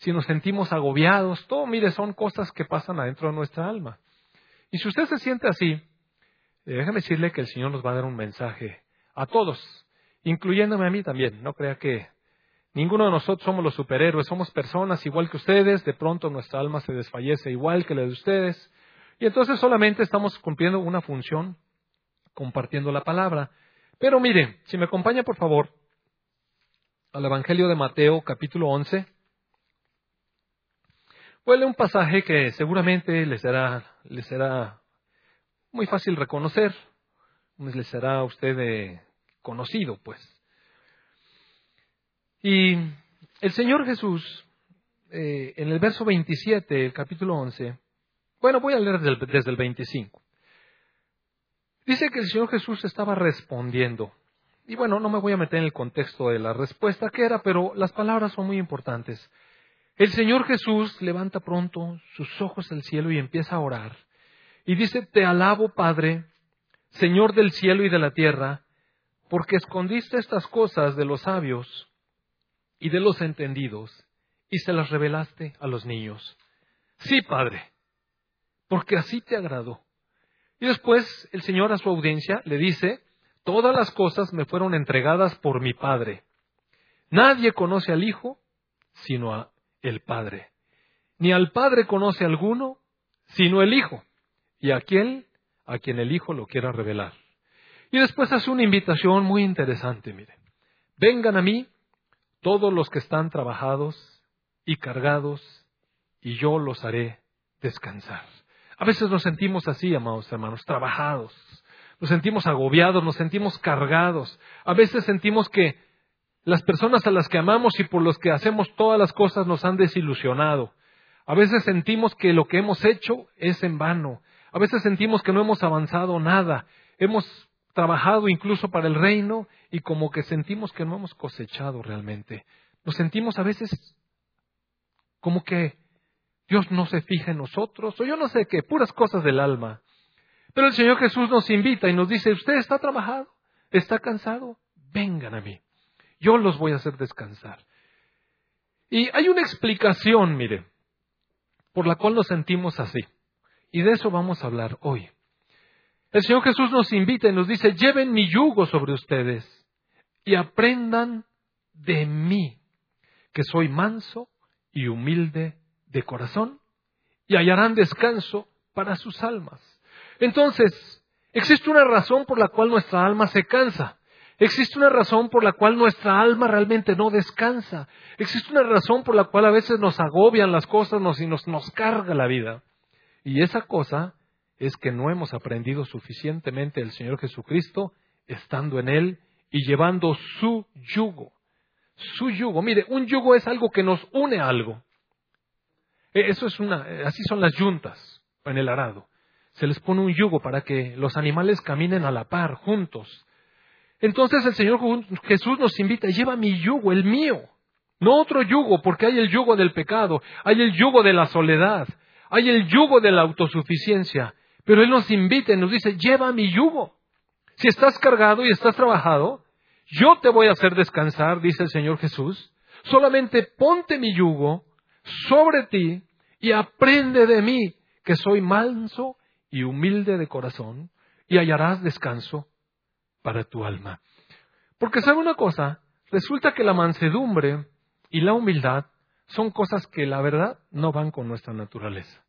si nos sentimos agobiados, todo, mire, son cosas que pasan adentro de nuestra alma. Y si usted se siente así, eh, déjame decirle que el Señor nos va a dar un mensaje a todos, incluyéndome a mí también. No crea que ninguno de nosotros somos los superhéroes, somos personas igual que ustedes, de pronto nuestra alma se desfallece igual que la de ustedes, y entonces solamente estamos cumpliendo una función, compartiendo la palabra. Pero mire, si me acompaña por favor al Evangelio de Mateo capítulo 11, Huele un pasaje que seguramente les será, les será muy fácil reconocer, les será a usted eh, conocido, pues. Y el Señor Jesús, eh, en el verso 27, el capítulo 11, bueno, voy a leer desde el, desde el 25. Dice que el Señor Jesús estaba respondiendo. Y bueno, no me voy a meter en el contexto de la respuesta que era, pero las palabras son muy importantes. El Señor Jesús levanta pronto sus ojos al cielo y empieza a orar. Y dice, Te alabo, Padre, Señor del cielo y de la tierra, porque escondiste estas cosas de los sabios y de los entendidos, y se las revelaste a los niños. Sí, Padre, porque así te agradó. Y después el Señor a su audiencia le dice, Todas las cosas me fueron entregadas por mi Padre. Nadie conoce al Hijo sino a el Padre. Ni al Padre conoce alguno, sino el Hijo, y aquel a quien el Hijo lo quiera revelar. Y después hace una invitación muy interesante, mire. Vengan a mí todos los que están trabajados y cargados, y yo los haré descansar. A veces nos sentimos así, amados hermanos, trabajados. Nos sentimos agobiados, nos sentimos cargados. A veces sentimos que las personas a las que amamos y por los que hacemos todas las cosas nos han desilusionado. A veces sentimos que lo que hemos hecho es en vano. A veces sentimos que no hemos avanzado nada. Hemos trabajado incluso para el reino y como que sentimos que no hemos cosechado realmente. Nos sentimos a veces como que Dios no se fija en nosotros o yo no sé qué, puras cosas del alma. Pero el Señor Jesús nos invita y nos dice, usted está trabajado, está cansado, vengan a mí yo los voy a hacer descansar. Y hay una explicación, mire, por la cual nos sentimos así. Y de eso vamos a hablar hoy. El Señor Jesús nos invita y nos dice, lleven mi yugo sobre ustedes y aprendan de mí, que soy manso y humilde de corazón, y hallarán descanso para sus almas. Entonces, existe una razón por la cual nuestra alma se cansa. Existe una razón por la cual nuestra alma realmente no descansa. Existe una razón por la cual a veces nos agobian las cosas y nos, nos carga la vida. Y esa cosa es que no hemos aprendido suficientemente del Señor Jesucristo estando en Él y llevando su yugo. Su yugo. Mire, un yugo es algo que nos une a algo. E, eso es una, así son las yuntas en el arado. Se les pone un yugo para que los animales caminen a la par, juntos. Entonces el Señor Jesús nos invita, lleva mi yugo, el mío, no otro yugo, porque hay el yugo del pecado, hay el yugo de la soledad, hay el yugo de la autosuficiencia, pero Él nos invita y nos dice, lleva mi yugo. Si estás cargado y estás trabajado, yo te voy a hacer descansar, dice el Señor Jesús, solamente ponte mi yugo sobre ti y aprende de mí, que soy manso y humilde de corazón, y hallarás descanso para tu alma. Porque sabe una cosa, resulta que la mansedumbre y la humildad son cosas que la verdad no van con nuestra naturaleza.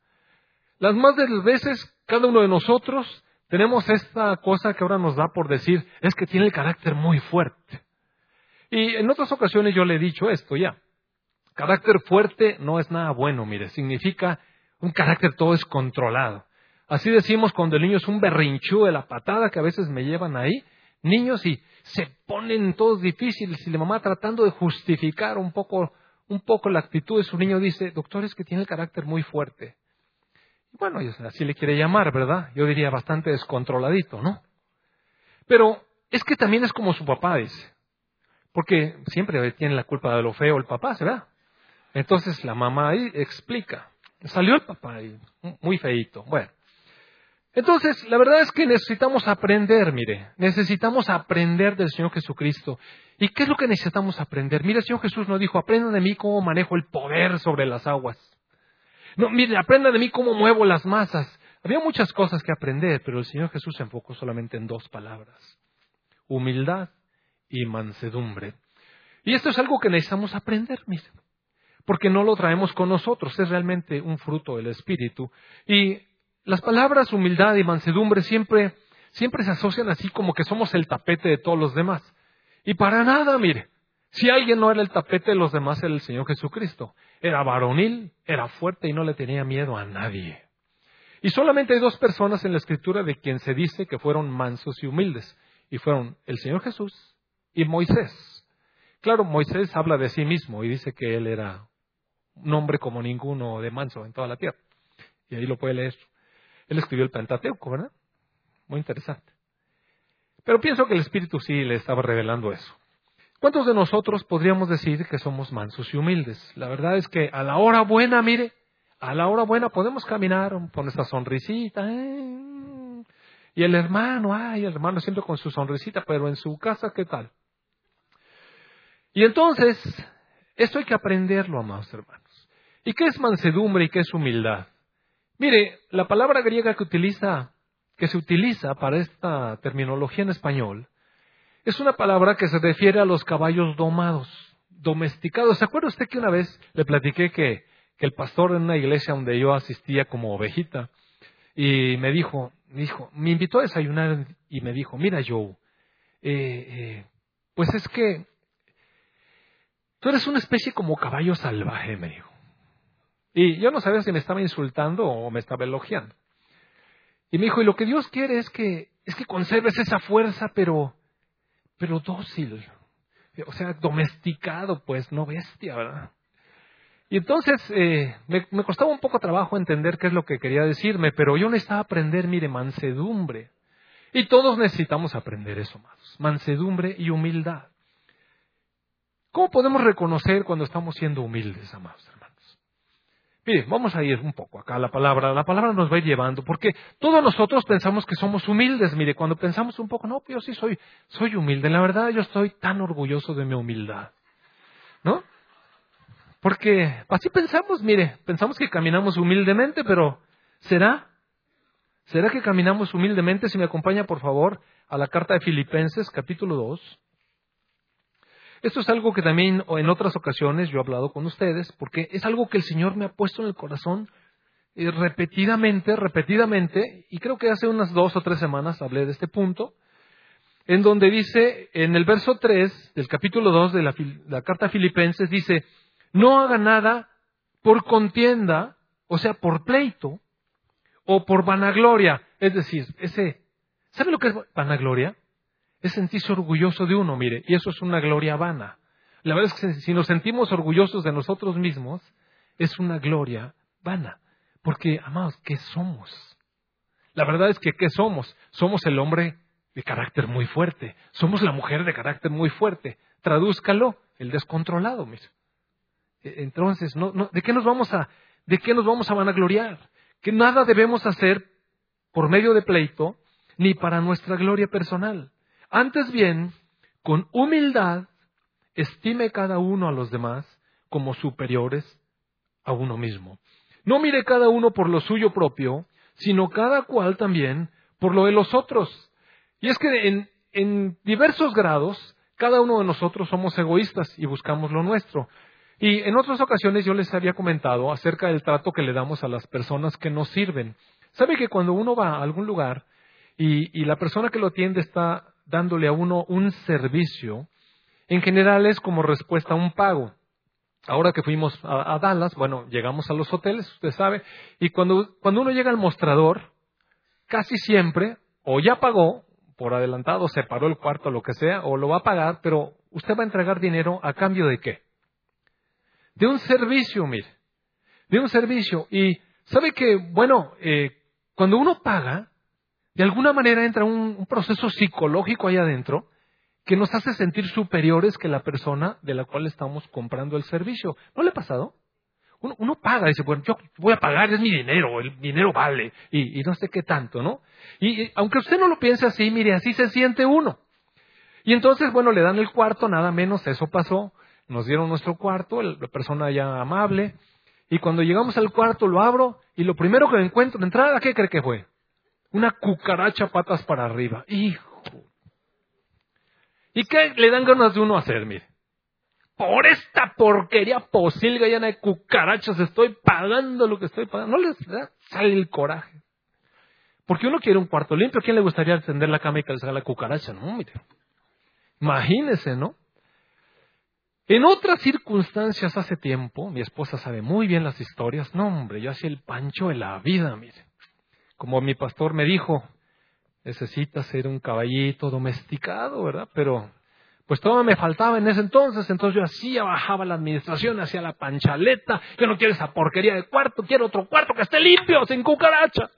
Las más de las veces, cada uno de nosotros tenemos esta cosa que ahora nos da por decir, es que tiene el carácter muy fuerte. Y en otras ocasiones yo le he dicho esto ya. Carácter fuerte no es nada bueno, mire, significa un carácter todo descontrolado. Así decimos cuando el niño es un berrinchú de la patada que a veces me llevan ahí, niños y se ponen todos difíciles y la mamá tratando de justificar un poco, un poco la actitud de su niño dice, doctor, es que tiene el carácter muy fuerte. bueno, así le quiere llamar, ¿verdad? Yo diría bastante descontroladito, ¿no? Pero es que también es como su papá dice, porque siempre tiene la culpa de lo feo el papá, ¿verdad? Entonces la mamá ahí explica, salió el papá ahí, muy feito. Bueno, Entonces, la verdad es que necesitamos aprender, mire, necesitamos aprender del Señor Jesucristo. ¿Y qué es lo que necesitamos aprender? Mire, el Señor Jesús nos dijo, aprenda de mí cómo manejo el poder sobre las aguas. No, mire, aprenda de mí cómo muevo las masas. Había muchas cosas que aprender, pero el Señor Jesús se enfocó solamente en dos palabras. Humildad y mansedumbre. Y esto es algo que necesitamos aprender, mire, porque no lo traemos con nosotros, es realmente un fruto del Espíritu. Y las palabras humildad y mansedumbre siempre, siempre se asocian así como que somos el tapete de todos los demás. Y para nada, mire, si alguien no era el tapete de los demás, era el Señor Jesucristo. Era varonil, era fuerte y no le tenía miedo a nadie. Y solamente hay dos personas en la Escritura de quien se dice que fueron mansos y humildes. Y fueron el Señor Jesús y Moisés. Claro, Moisés habla de sí mismo y dice que él era un hombre como ninguno de manso en toda la tierra. Y ahí lo puede leer. Él escribió el Pentateuco, ¿verdad? Muy interesante. Pero pienso que el Espíritu sí le estaba revelando eso. ¿Cuántos de nosotros podríamos decir que somos mansos y humildes? La verdad es que a la hora buena, mire, a la hora buena podemos caminar con esta sonrisita. ¿eh? Y el hermano, ay, el hermano siempre con su sonrisita, pero en su casa, ¿qué tal? Y entonces, esto hay que aprenderlo, amados hermanos. ¿Y qué es mansedumbre y qué es humildad? Mire, la palabra griega que utiliza, que se utiliza para esta terminología en español, es una palabra que se refiere a los caballos domados, domesticados. ¿Se acuerda usted que una vez le platiqué que, el pastor en una iglesia donde yo asistía como ovejita y me dijo, me dijo, me invitó a desayunar y me dijo, mira Joe, eh, eh, pues es que tú eres una especie como caballo salvaje, me dijo. Y yo no sabía si me estaba insultando o me estaba elogiando. Y me dijo, y lo que Dios quiere es que, es que conserves esa fuerza, pero, pero dócil. O sea, domesticado, pues, no bestia, ¿verdad? Y entonces eh, me, me, costaba un poco trabajo entender qué es lo que quería decirme, pero yo necesitaba aprender, mire, mansedumbre. Y todos necesitamos aprender eso, amados. Mansedumbre y humildad. ¿Cómo podemos reconocer cuando estamos siendo humildes, amados? Mire, vamos a ir un poco acá a la palabra. La palabra nos va llevando, porque todos nosotros pensamos que somos humildes. Mire, cuando pensamos un poco, no, yo sí soy, soy humilde. La verdad, yo estoy tan orgulloso de mi humildad. ¿No? Porque así pensamos, mire, pensamos que caminamos humildemente, pero ¿será? ¿Será que caminamos humildemente? Si me acompaña, por favor, a la carta de Filipenses, capítulo 2. Esto es algo que también en otras ocasiones yo he hablado con ustedes, porque es algo que el Señor me ha puesto en el corazón eh, repetidamente, repetidamente, y creo que hace unas dos o tres semanas hablé de este punto, en donde dice, en el verso 3 del capítulo 2 de la, carta Filipenses, dice, no haga nada por contienda, o sea, por pleito, o por vanagloria. Es decir, ese, ¿sabe lo que es vanagloria? Es sentirse orgulloso de uno, mire, y eso es una gloria vana. La verdad es que si nos sentimos orgullosos de nosotros mismos, es una gloria vana. Porque, amados, ¿qué somos? La verdad es que ¿qué somos? Somos el hombre de carácter muy fuerte. Somos la mujer de carácter muy fuerte. Tradúzcalo, el descontrolado, mire. E, entonces, no, no, ¿de qué nos vamos a, de qué nos vamos a vanagloriar? Que nada debemos hacer por medio de pleito, ni para nuestra gloria personal. Antes bien, con humildad, estime cada uno a los demás como superiores a uno mismo. No mire cada uno por lo suyo propio, sino cada cual también por lo de los otros. Y es que en, diversos grados, cada uno de nosotros somos egoístas y buscamos lo nuestro. Y en otras ocasiones yo les había comentado acerca del trato que le damos a las personas que nos sirven. ¿Sabe que cuando uno va a algún lugar y la persona que lo atiende está dándole a uno un servicio, en general es como respuesta a un pago. Ahora que fuimos a, Dallas, bueno, llegamos a los hoteles, usted sabe, y cuando, cuando uno llega al mostrador, casi siempre, o ya pagó, por adelantado, separó el cuarto, lo que sea, o lo va a pagar, pero usted va a entregar dinero a cambio de qué? De un servicio, mire, de un servicio. Y sabe que, bueno, eh, cuando uno paga, de alguna manera entra un, proceso psicológico ahí adentro que nos hace sentir superiores que la persona de la cual estamos comprando el servicio. ¿No le ha pasado? Uno, paga, dice, bueno, yo voy a pagar, es mi dinero, el dinero vale, y, no sé qué tanto, ¿no? Y, y, aunque usted no lo piense así, mire, así se siente uno. Y entonces, bueno, le dan el cuarto, nada menos, eso pasó, nos dieron nuestro cuarto, la persona ya amable, y cuando llegamos al cuarto lo abro, y lo primero que encuentro de entrada, ¿qué cree que fue? Una cucaracha patas para arriba. Hijo. ¿Y qué le dan ganas de uno hacer, mire? Por esta porquería posilga llena de cucarachas estoy pagando lo que estoy pagando. No les da, sale el coraje. Porque uno quiere un cuarto limpio. ¿A quién le gustaría tender la cama y salga la cucaracha? No, mire. Imagínese, ¿no? En otras circunstancias hace tiempo, mi esposa sabe muy bien las historias. No, hombre, yo hacía el pancho de la vida, mire. Como mi pastor me dijo, necesita ser un caballito domesticado, ¿verdad? Pero, pues todo me faltaba en ese entonces, entonces yo hacía, bajaba la administración, hacía la panchaleta, yo no quiero esa porquería de cuarto, quiero otro cuarto que esté limpio, sin cucaracha.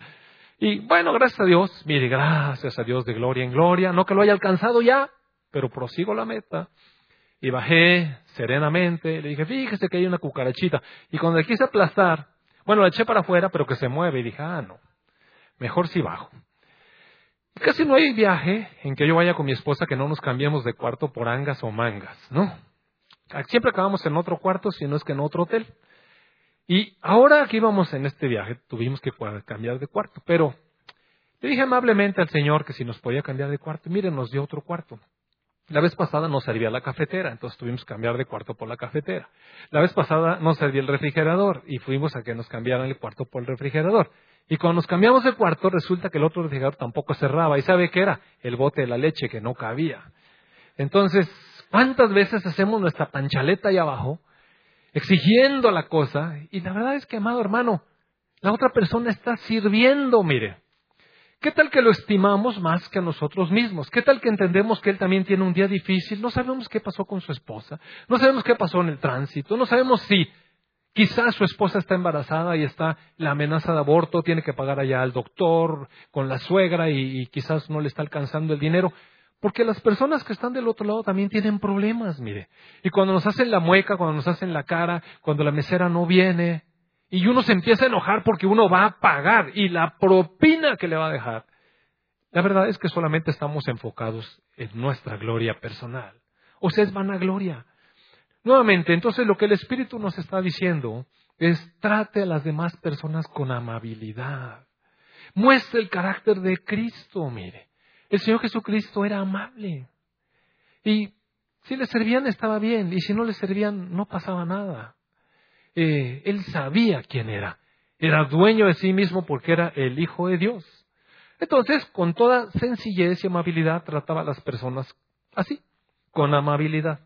Y bueno, gracias a Dios, mire, gracias a Dios de gloria en gloria, no que lo haya alcanzado ya, pero prosigo la meta. Y bajé serenamente, le dije, fíjese que hay una cucarachita. Y cuando le quise aplastar, bueno, la eché para afuera, pero que se mueve. Y dije, ah, no, mejor si bajo. Casi no hay viaje en que yo vaya con mi esposa que no nos cambiemos de cuarto por angas o mangas, ¿no? Siempre acabamos en otro cuarto, si no es que en otro hotel. Y ahora que íbamos en este viaje, tuvimos que cambiar de cuarto, pero le dije amablemente al Señor que si nos podía cambiar de cuarto. Miren, nos dio otro cuarto. La vez pasada no servía la cafetera, entonces tuvimos que cambiar de cuarto por la cafetera. La vez pasada no servía el refrigerador y fuimos a que nos cambiaran el cuarto por el refrigerador. Y cuando nos cambiamos de cuarto, resulta que el otro refrigerador tampoco cerraba. ¿Y sabe qué era? El bote de la leche que no cabía. Entonces, ¿cuántas veces hacemos nuestra panchaleta ahí abajo, exigiendo la cosa? Y la verdad es que, amado hermano, la otra persona está sirviendo, mire. ¿Qué tal que lo estimamos más que a nosotros mismos? ¿Qué tal que entendemos que él también tiene un día difícil? No sabemos qué pasó con su esposa, no sabemos qué pasó en el tránsito, no sabemos si quizás su esposa está embarazada y está la amenaza de aborto, tiene que pagar allá al doctor con la suegra y, quizás no le está alcanzando el dinero. Porque las personas que están del otro lado también tienen problemas, mire. Y cuando nos hacen la mueca, cuando nos hacen la cara, cuando la mesera no viene, y uno se empieza a enojar porque uno va a pagar y la propina que le va a dejar. La verdad es que solamente estamos enfocados en nuestra gloria personal. O sea, es vanagloria. Nuevamente, entonces lo que el Espíritu nos está diciendo es trate a las demás personas con amabilidad. Muestre el carácter de Cristo, mire. El Señor Jesucristo era amable. Y si le servían estaba bien, y si no le servían no pasaba nada. Eh, él sabía quién era. Era dueño de sí mismo porque era el Hijo de Dios. Entonces, con toda sencillez y amabilidad, trataba a las personas así, con amabilidad.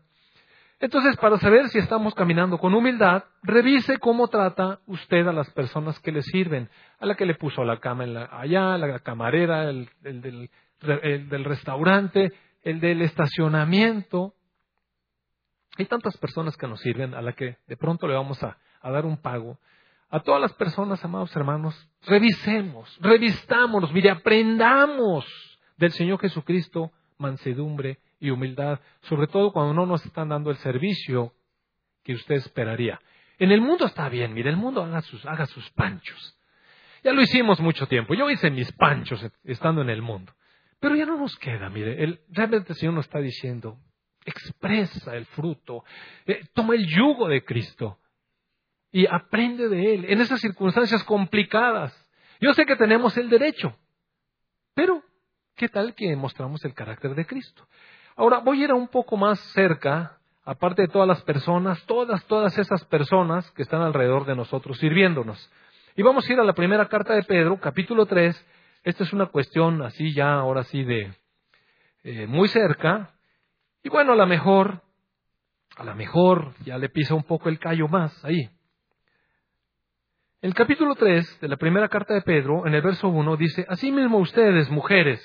Entonces, para saber si estamos caminando con humildad, revise cómo trata usted a las personas que le sirven, a la que le puso la cama allá, la camarera, el, del, el del restaurante, el del estacionamiento, hay tantas personas que nos sirven a la que de pronto le vamos a, dar un pago. A todas las personas, amados hermanos, revisemos, revistámonos, mire, aprendamos del Señor Jesucristo mansedumbre y humildad, sobre todo cuando no nos están dando el servicio que usted esperaría. En el mundo está bien, mire, el mundo haga sus, haga sus panchos. Ya lo hicimos mucho tiempo. Yo hice mis panchos estando en el mundo. Pero ya no nos queda, mire, el, realmente el Señor nos está diciendo, expresa el fruto, eh, toma el yugo de Cristo y aprende de Él en esas circunstancias complicadas. Yo sé que tenemos el derecho, pero ¿qué tal que mostramos el carácter de Cristo? Ahora voy a ir a un poco más cerca, aparte de todas las personas, todas, todas esas personas que están alrededor de nosotros sirviéndonos. Y vamos a ir a la primera carta de Pedro, capítulo 3. Esta es una cuestión así ya, ahora sí, de eh, muy cerca, y bueno, a lo mejor, a lo mejor ya le pisa un poco el callo más ahí. El capítulo 3 de la primera carta de Pedro, en el verso 1, dice, Asimismo ustedes, mujeres,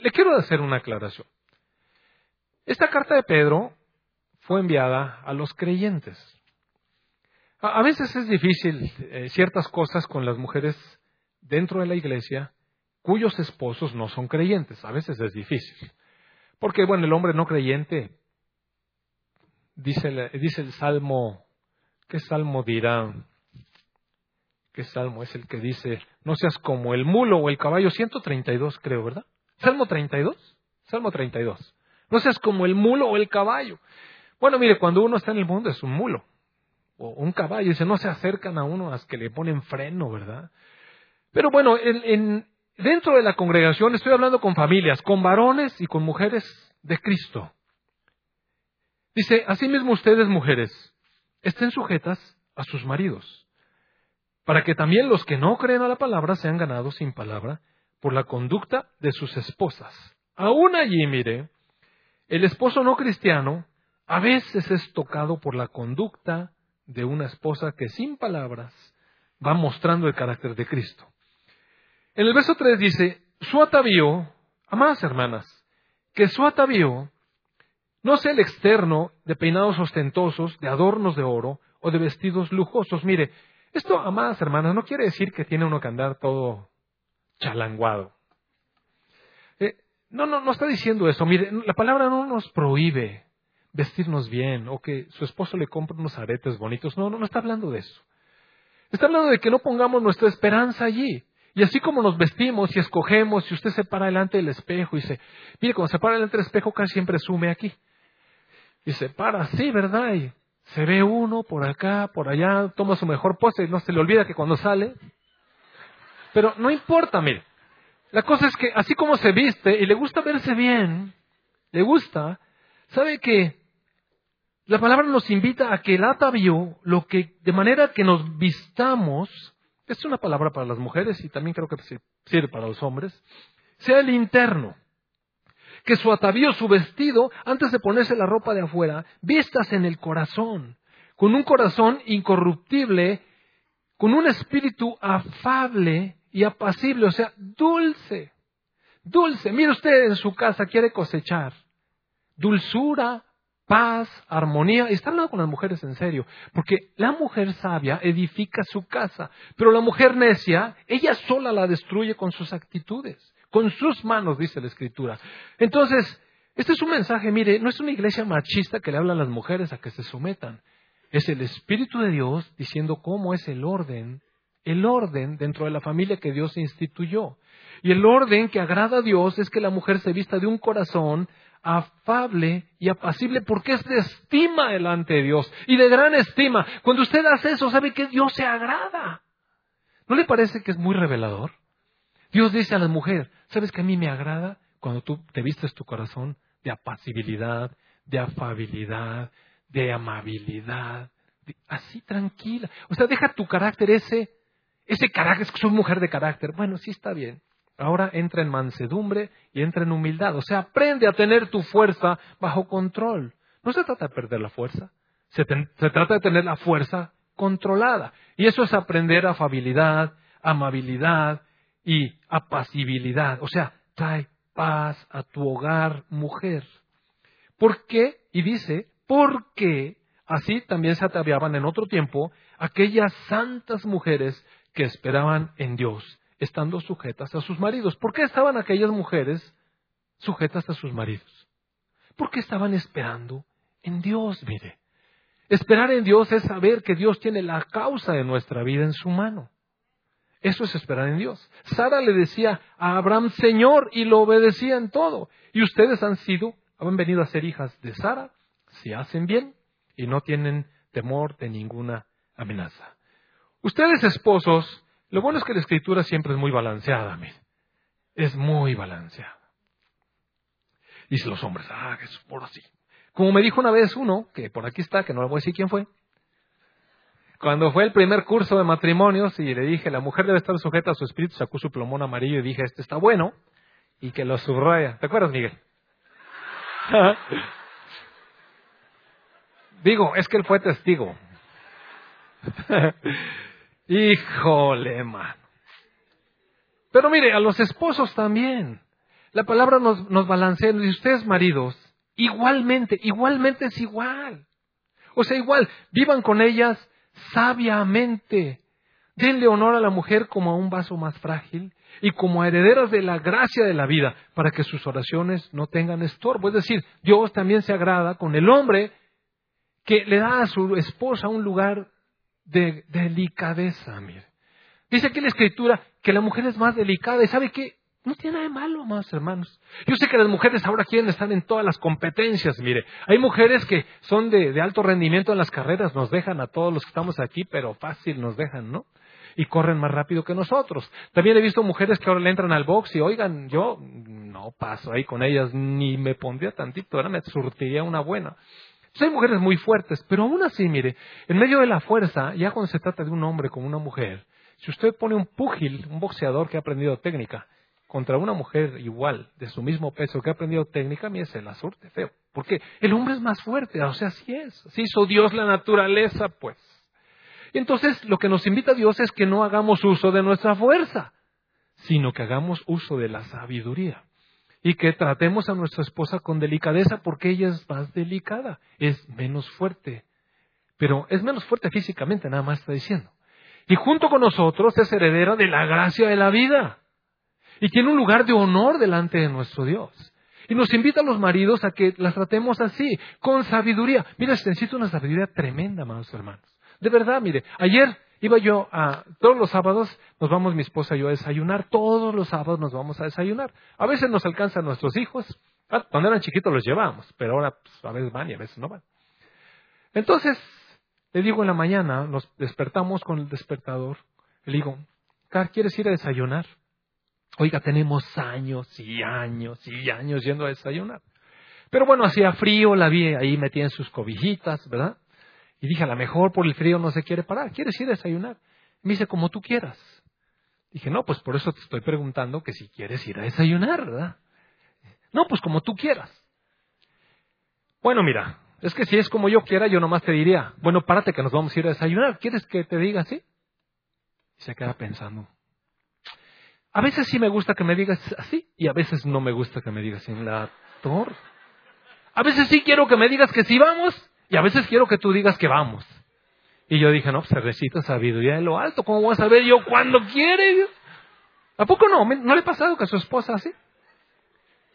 le quiero hacer una aclaración. Esta carta de Pedro fue enviada a los creyentes. A, veces es difícil eh, ciertas cosas con las mujeres dentro de la iglesia cuyos esposos no son creyentes. A veces es difícil. Porque, bueno, el hombre no creyente, dice, el Salmo ¿Qué salmo dirá? ¿Qué salmo es el que dice, no seas como el mulo o el caballo? 132 creo, ¿verdad? Salmo 32. Salmo 32. No seas como el mulo o el caballo. Bueno, mire, cuando uno está en el mundo es un mulo o un caballo, dice, no se acercan a uno hasta que le ponen freno, ¿verdad? Pero bueno, en, dentro de la congregación estoy hablando con familias, con varones y con mujeres de Cristo. Dice, asimismo ustedes mujeres, estén sujetas a sus maridos, para que también los que no creen a la palabra sean ganados sin palabra por la conducta de sus esposas. Aún allí, mire, el esposo no cristiano a veces es tocado por la conducta de una esposa que sin palabras va mostrando el carácter de Cristo. En el verso 3 dice, su atavío, amadas hermanas, que su atavío no sea el externo de peinados ostentosos, de adornos de oro o de vestidos lujosos. Mire, esto, amadas hermanas, no quiere decir que tiene uno que andar todo chalanguado. No, no, no está diciendo eso. Mire, la palabra no nos prohíbe vestirnos bien o que su esposo le compre unos aretes bonitos. No, no, no está hablando de eso. Está hablando de que no pongamos nuestra esperanza allí. Y así como nos vestimos y escogemos, si usted se para delante del espejo y dice, mire, cuando se para delante del espejo casi siempre sume aquí. Y se para así, ¿verdad? Y se ve uno por acá, por allá, toma su mejor pose y no se le olvida que cuando sale. Pero no importa, mire. La cosa es que así como se viste y le gusta verse bien, le gusta, sabe que la palabra nos invita a que el atavío, lo que, de manera que nos vistamos, es una palabra para las mujeres y también creo que sirve para los hombres, sea el interno. Que su atavío, su vestido, antes de ponerse la ropa de afuera, vistas en el corazón, con un corazón incorruptible, con un espíritu afable y apacible, o sea, dulce. Dulce. Mire usted en su casa, quiere cosechar. Dulzura, paz, armonía. Y está hablando con las mujeres en serio, porque la mujer sabia edifica su casa, pero la mujer necia, ella sola la destruye con sus actitudes, con sus manos, dice la escritura. Entonces, este es un mensaje, mire, no es una iglesia machista que le habla a las mujeres a que se sometan. Es el Espíritu de Dios diciendo cómo es el orden, el orden dentro de la familia que Dios instituyó. Y el orden que agrada a Dios es que la mujer se vista de un corazón afable y apacible porque es de estima delante de Dios y de gran estima. Cuando usted hace eso, sabe que Dios se agrada. ¿No le parece que es muy revelador? Dios dice a la mujer, ¿sabes que a mí me agrada cuando tú te vistes tu corazón de apacibilidad, de afabilidad, de amabilidad, así tranquila? O sea, deja tu carácter ese, ese carácter, es que soy mujer de carácter. Bueno, sí está bien. Ahora entra en mansedumbre y entra en humildad. O sea, aprende a tener tu fuerza bajo control. No se trata de perder la fuerza, se, trata de tener la fuerza controlada. Y eso es aprender afabilidad, amabilidad y apacibilidad. O sea, trae paz a tu hogar, mujer. ¿Por qué? Y dice, porque así también se ataviaban en otro tiempo aquellas santas mujeres que esperaban en Dios estando sujetas a sus maridos. ¿Por qué estaban aquellas mujeres sujetas a sus maridos? Porque estaban esperando en Dios, mire. Esperar en Dios es saber que Dios tiene la causa de nuestra vida en su mano. Eso es esperar en Dios. Sara le decía a Abraham, Señor, y lo obedecía en todo. Y ustedes han sido, han venido a ser hijas de Sara, si hacen bien y no tienen temor de ninguna amenaza. Ustedes, esposos, lo bueno es que la escritura siempre es muy balanceada, es muy balanceada. Dice los hombres, ah, es por así. Como me dijo una vez uno, que por aquí está, que no le voy a decir quién fue, cuando fue el primer curso de matrimonios y le dije, la mujer debe estar sujeta a su espíritu, sacó su plomón amarillo y dije, este está bueno, y que lo subraya. ¿Te acuerdas, Miguel? Digo, es que él fue testigo. Híjole, mano. Pero mire, a los esposos también. La palabra nos, balancea. Y ustedes, maridos, igualmente, igualmente es igual. O sea, igual, vivan con ellas sabiamente. Denle honor a la mujer como a un vaso más frágil y como a herederas de la gracia de la vida, para que sus oraciones no tengan estorbo. Es decir, Dios también se agrada con el hombre que le da a su esposa un lugar de delicadeza, mire. Dice aquí la escritura que la mujer es más delicada y sabe que no tiene nada de malo, más hermanos. Yo sé que las mujeres ahora quieren estar en todas las competencias, mire. Hay mujeres que son de, de alto rendimiento en las carreras, nos dejan a todos los que estamos aquí, pero fácil nos dejan, ¿no? y corren más rápido que nosotros. También he visto mujeres que ahora le entran al box y oigan, yo no paso ahí con ellas, ni me pondría tantito, ahora me surtiría una buena. Entonces, hay mujeres muy fuertes, pero aún así, mire, en medio de la fuerza, ya cuando se trata de un hombre como una mujer, si usted pone un púgil, un boxeador que ha aprendido técnica, contra una mujer igual, de su mismo peso, que ha aprendido técnica, mire, se la surte feo. Porque el hombre es más fuerte, o sea, así es. Así hizo Dios la naturaleza, pues. Entonces lo que nos invita Dios es que no hagamos uso de nuestra fuerza, sino que hagamos uso de la sabiduría. Y que tratemos a nuestra esposa con delicadeza porque ella es más delicada, es menos fuerte. Pero es menos fuerte físicamente, nada más está diciendo. Y junto con nosotros es heredera de la gracia de la vida. Y tiene un lugar de honor delante de nuestro Dios. Y nos invita a los maridos a que las tratemos así, con sabiduría. Mira, se necesita una sabiduría tremenda, amados hermanos. De verdad, mire, ayer iba yo a, todos los sábados nos vamos mi esposa y yo a desayunar, todos los sábados nos vamos a desayunar. A veces nos alcanzan nuestros hijos, ah, cuando eran chiquitos los llevábamos, pero ahora pues, a veces van y a veces no van. Entonces, le digo en la mañana, nos despertamos con el despertador, le digo, Car, ¿quieres ir a desayunar? Oiga, tenemos años y años y años yendo a desayunar. Pero bueno, hacía frío, la vi ahí metida en sus cobijitas, ¿verdad? Y dije, a lo mejor por el frío no se quiere parar, ¿quieres ir a desayunar? Me dice, como tú quieras. Dije, no, pues por eso te estoy preguntando que si quieres ir a desayunar, ¿verdad? No, pues como tú quieras. Bueno, mira, es que si es como yo quiera, yo nomás te diría, bueno, párate que nos vamos a ir a desayunar. ¿Quieres que te diga así? Y se queda pensando. A veces sí me gusta que me digas así y a veces no me gusta que me digas en la torre. A veces sí quiero que me digas que sí vamos y a veces quiero que tú digas que vamos. Y yo dije, no, pues se recita sabiduría de lo alto. ¿Cómo voy a saber yo cuándo quiere? ¿A poco no? ¿No le ha pasado que a su esposa así?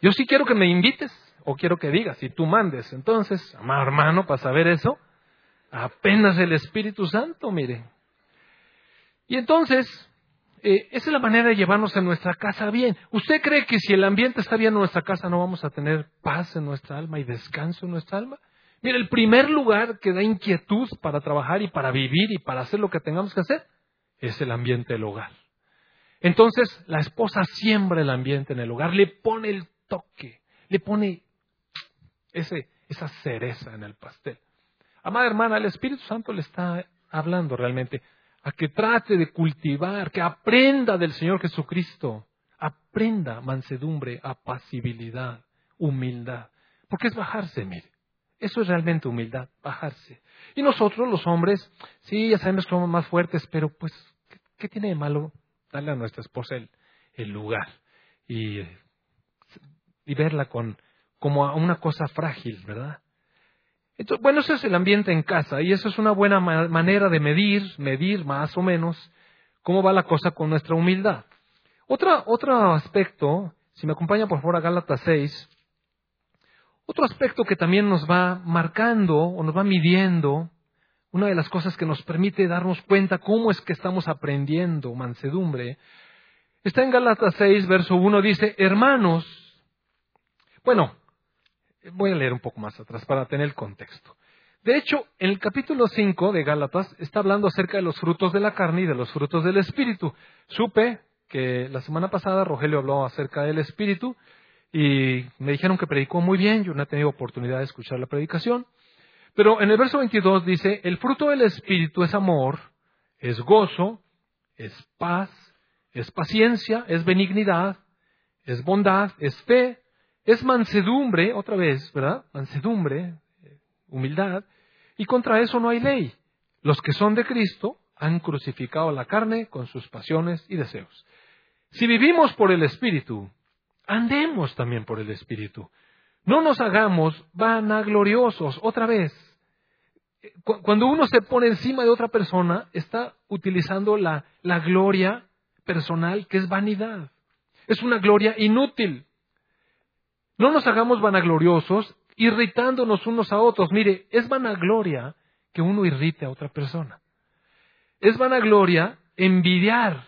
Yo sí quiero que me invites o quiero que digas y tú mandes. Entonces, amado hermano, para saber eso, apenas el Espíritu Santo, mire. Y entonces, eh, esa es la manera de llevarnos a nuestra casa bien. ¿Usted cree que si el ambiente está bien en nuestra casa no vamos a tener paz en nuestra alma y descanso en nuestra alma? Mira, el primer lugar que da inquietud para trabajar y para vivir y para hacer lo que tengamos que hacer es el ambiente del hogar. Entonces, la esposa siembra el ambiente en el hogar, le pone el toque, le pone esa cereza en el pastel. Amada hermana, el Espíritu Santo le está hablando realmente a que trate de cultivar, que aprenda del Señor Jesucristo, aprenda mansedumbre, apacibilidad, humildad, porque es bajarse, mire. Eso es realmente humildad, bajarse. Y nosotros, los hombres, sí, ya sabemos que somos más fuertes, pero pues, ¿qué, tiene de malo darle a nuestra esposa el, lugar y, y, verla con, como a una cosa frágil, ¿verdad? Entonces, bueno, ese es el ambiente en casa y eso es una buena manera de medir, medir más o menos cómo va la cosa con nuestra humildad. Otra, otro aspecto, si me acompaña por favor a Gálatas 6, otro aspecto que también nos va marcando o nos va midiendo, una de las cosas que nos permite darnos cuenta cómo es que estamos aprendiendo mansedumbre, está en Gálatas 6, verso 1, dice, hermanos, bueno, voy a leer un poco más atrás para tener el contexto. De hecho, en el capítulo 5 de Gálatas está hablando acerca de los frutos de la carne y de los frutos del Espíritu. Supe que la semana pasada Rogelio habló acerca del Espíritu y me dijeron que predicó muy bien, yo no he tenido oportunidad de escuchar la predicación, pero en el verso 22 dice, el fruto del Espíritu es amor, es gozo, es paz, es paciencia, es benignidad, es bondad, es fe, es mansedumbre, otra vez, ¿verdad? Mansedumbre, humildad, y contra eso no hay ley. Los que son de Cristo han crucificado la carne con sus pasiones y deseos. Si vivimos por el Espíritu, andemos también por el Espíritu. No nos hagamos vanagloriosos otra vez. Cuando uno se pone encima de otra persona, está utilizando la, la gloria personal que es vanidad. Es una gloria inútil. No nos hagamos vanagloriosos irritándonos unos a otros. Mire, es vanagloria que uno irrite a otra persona. es vanagloria envidiar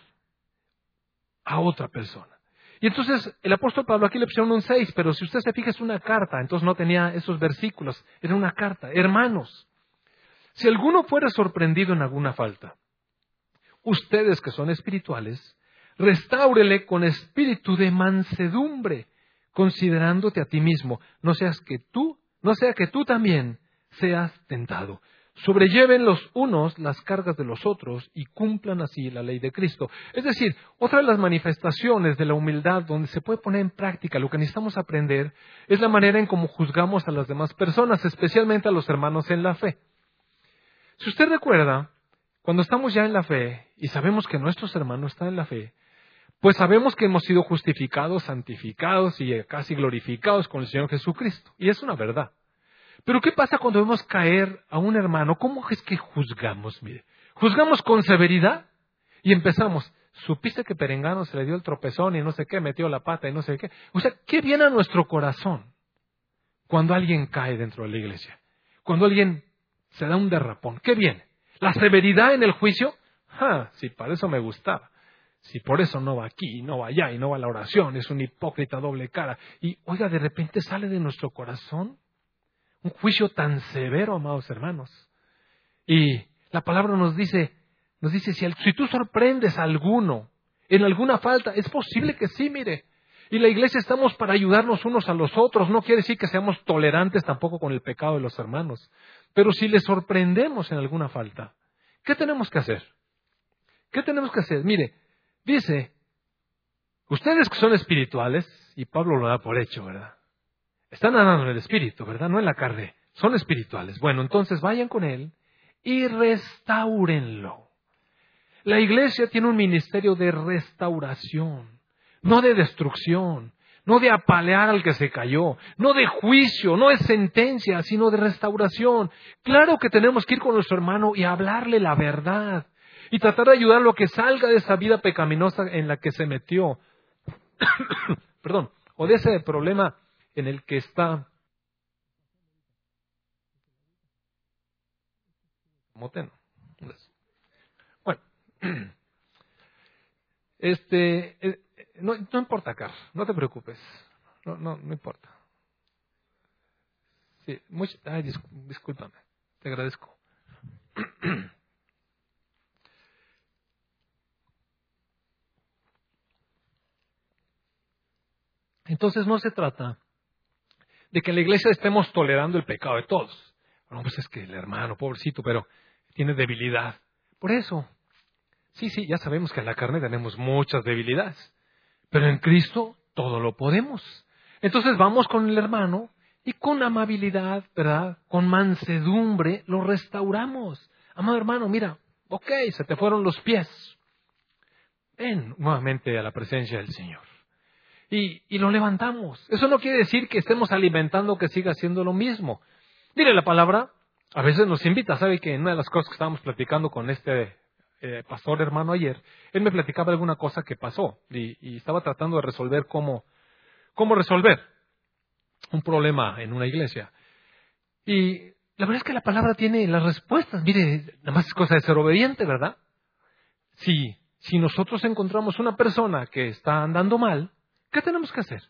a otra persona. Y entonces el apóstol Pablo aquí le pusieron un 6, pero si usted se fija es una carta, entonces no tenía esos versículos, era una carta. Hermanos, si alguno fuera sorprendido en alguna falta, ustedes que son espirituales, restáurele con espíritu de mansedumbre, considerándote a ti mismo, no seas que tú, no sea que tú también seas tentado. Sobrelleven los unos las cargas de los otros y cumplan así la ley de Cristo. Es decir, otra de las manifestaciones de la humildad donde se puede poner en práctica lo que necesitamos aprender es la manera en cómo juzgamos a las demás personas, especialmente a los hermanos en la fe. Si usted recuerda, cuando estamos ya en la fe y sabemos que nuestros hermanos están en la fe, pues sabemos que hemos sido justificados, santificados y casi glorificados con el Señor Jesucristo. Y es una verdad. Pero ¿qué pasa cuando vemos caer a un hermano? ¿Cómo es que juzgamos? Mire, juzgamos con severidad y empezamos. Supiste que Perengano se le dio el tropezón y no sé qué, metió la pata y no sé qué. O sea, ¿qué viene a nuestro corazón cuando alguien cae dentro de la iglesia? Cuando alguien se da un derrapón. ¿Qué viene? ¿La severidad en el juicio? Ah, sí, para eso me gustaba. Si por eso no va aquí, no va allá, y no va a la oración, es un hipócrita doble cara. Y oiga, de repente sale de nuestro corazón un juicio tan severo, amados hermanos. Y la palabra nos dice, nos dice, si, tú sorprendes a alguno en alguna falta, es posible que sí, mire. Y la iglesia estamos para ayudarnos unos a los otros. No quiere decir que seamos tolerantes tampoco con el pecado de los hermanos. Pero si les sorprendemos en alguna falta, ¿qué tenemos que hacer? ¿Qué tenemos que hacer? Mire, dice, ustedes que son espirituales, y Pablo lo da por hecho, ¿verdad? Están andando en el espíritu, ¿verdad? No en la carne. Son espirituales. Bueno, entonces vayan con él y restáurenlo. La iglesia tiene un ministerio de restauración, no de destrucción, no de apalear al que se cayó, no de juicio, no de sentencia, sino de restauración. Claro que tenemos que ir con nuestro hermano y hablarle la verdad y tratar de ayudarlo a que salga de esa vida pecaminosa en la que se metió. Perdón, o de ese problema en el que está Bueno, este, eh, no, no importa, Car, no te preocupes, no, no, no importa. Sí, ay, discúlpame, te agradezco. Entonces no se trata de que en la iglesia estemos tolerando el pecado de todos. Bueno, pues es que el hermano, pobrecito, pero tiene debilidad. Por eso, sí, sí, ya sabemos que en la carne tenemos muchas debilidades, pero en Cristo todo lo podemos. Entonces vamos con el hermano y con amabilidad, ¿verdad? Con mansedumbre lo restauramos. Amado hermano, mira, ok, se te fueron los pies. Ven nuevamente a la presencia del Señor y, lo levantamos. Eso no quiere decir que estemos alimentando que siga haciendo lo mismo. Mire la palabra, a veces nos invita, sabe que en una de las cosas que estábamos platicando con este eh, pastor hermano ayer, él me platicaba alguna cosa que pasó y, estaba tratando de resolver cómo, cómo resolver un problema en una iglesia. Y la verdad es que la palabra tiene las respuestas. Mire, nada más es cosa de ser obediente, ¿verdad? Si, si nosotros encontramos una persona que está andando mal, ¿Qué tenemos que hacer?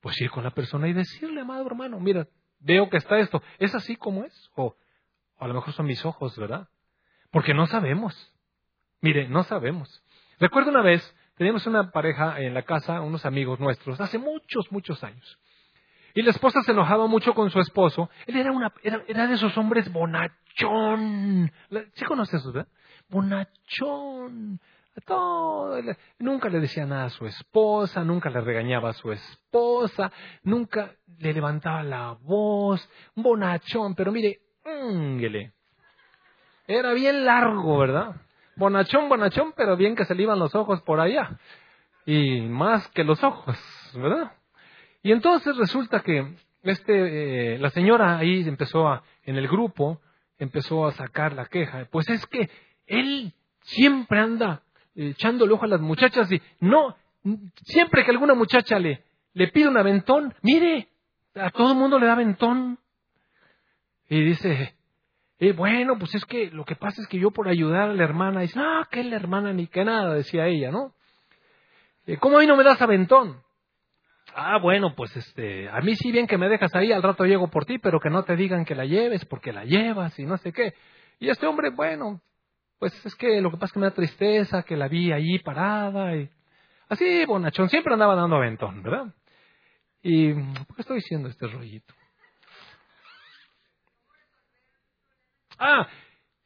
Pues ir con la persona y decirle, amado hermano, mira, veo que está esto. ¿Es así como es? O, a lo mejor son mis ojos, ¿verdad? Porque no sabemos. Mire, no sabemos. Recuerdo una vez, teníamos una pareja en la casa, unos amigos nuestros, hace muchos, muchos años. Y la esposa se enojaba mucho con su esposo. Él era, una, era, de esos hombres bonachón. ¿Sí conoces eso, verdad? Bonachón nunca le decía nada a su esposa, nunca le regañaba a su esposa, nunca le levantaba la voz, un bonachón, pero mire, era bien largo, ¿verdad? Bonachón, bonachón, pero bien que se le iban los ojos por allá. Y más que los ojos, ¿verdad? Y entonces resulta que este, eh, la señora ahí empezó a, en el grupo, empezó a sacar la queja. Pues es que él siempre anda echando el ojo a las muchachas y no, siempre que alguna muchacha le, le pide un aventón, mire, a todo el mundo le da aventón. Y dice, Eh, bueno, pues es que lo que pasa es que yo por ayudar a la hermana, dice, no, que la hermana ni que nada, decía ella, ¿no? Eh, ¿Cómo a mí no me das aventón? Ah, bueno, pues este, a mí sí bien que me dejas ahí, al rato llego por ti, pero que no te digan que la lleves, porque la llevas y no sé qué. Y este hombre, bueno, pues es que lo que pasa es que me da tristeza, que la vi ahí parada y así, bonachón, siempre andaba dando aventón, ¿verdad? Y, ¿por qué estoy diciendo este rollito? Ah,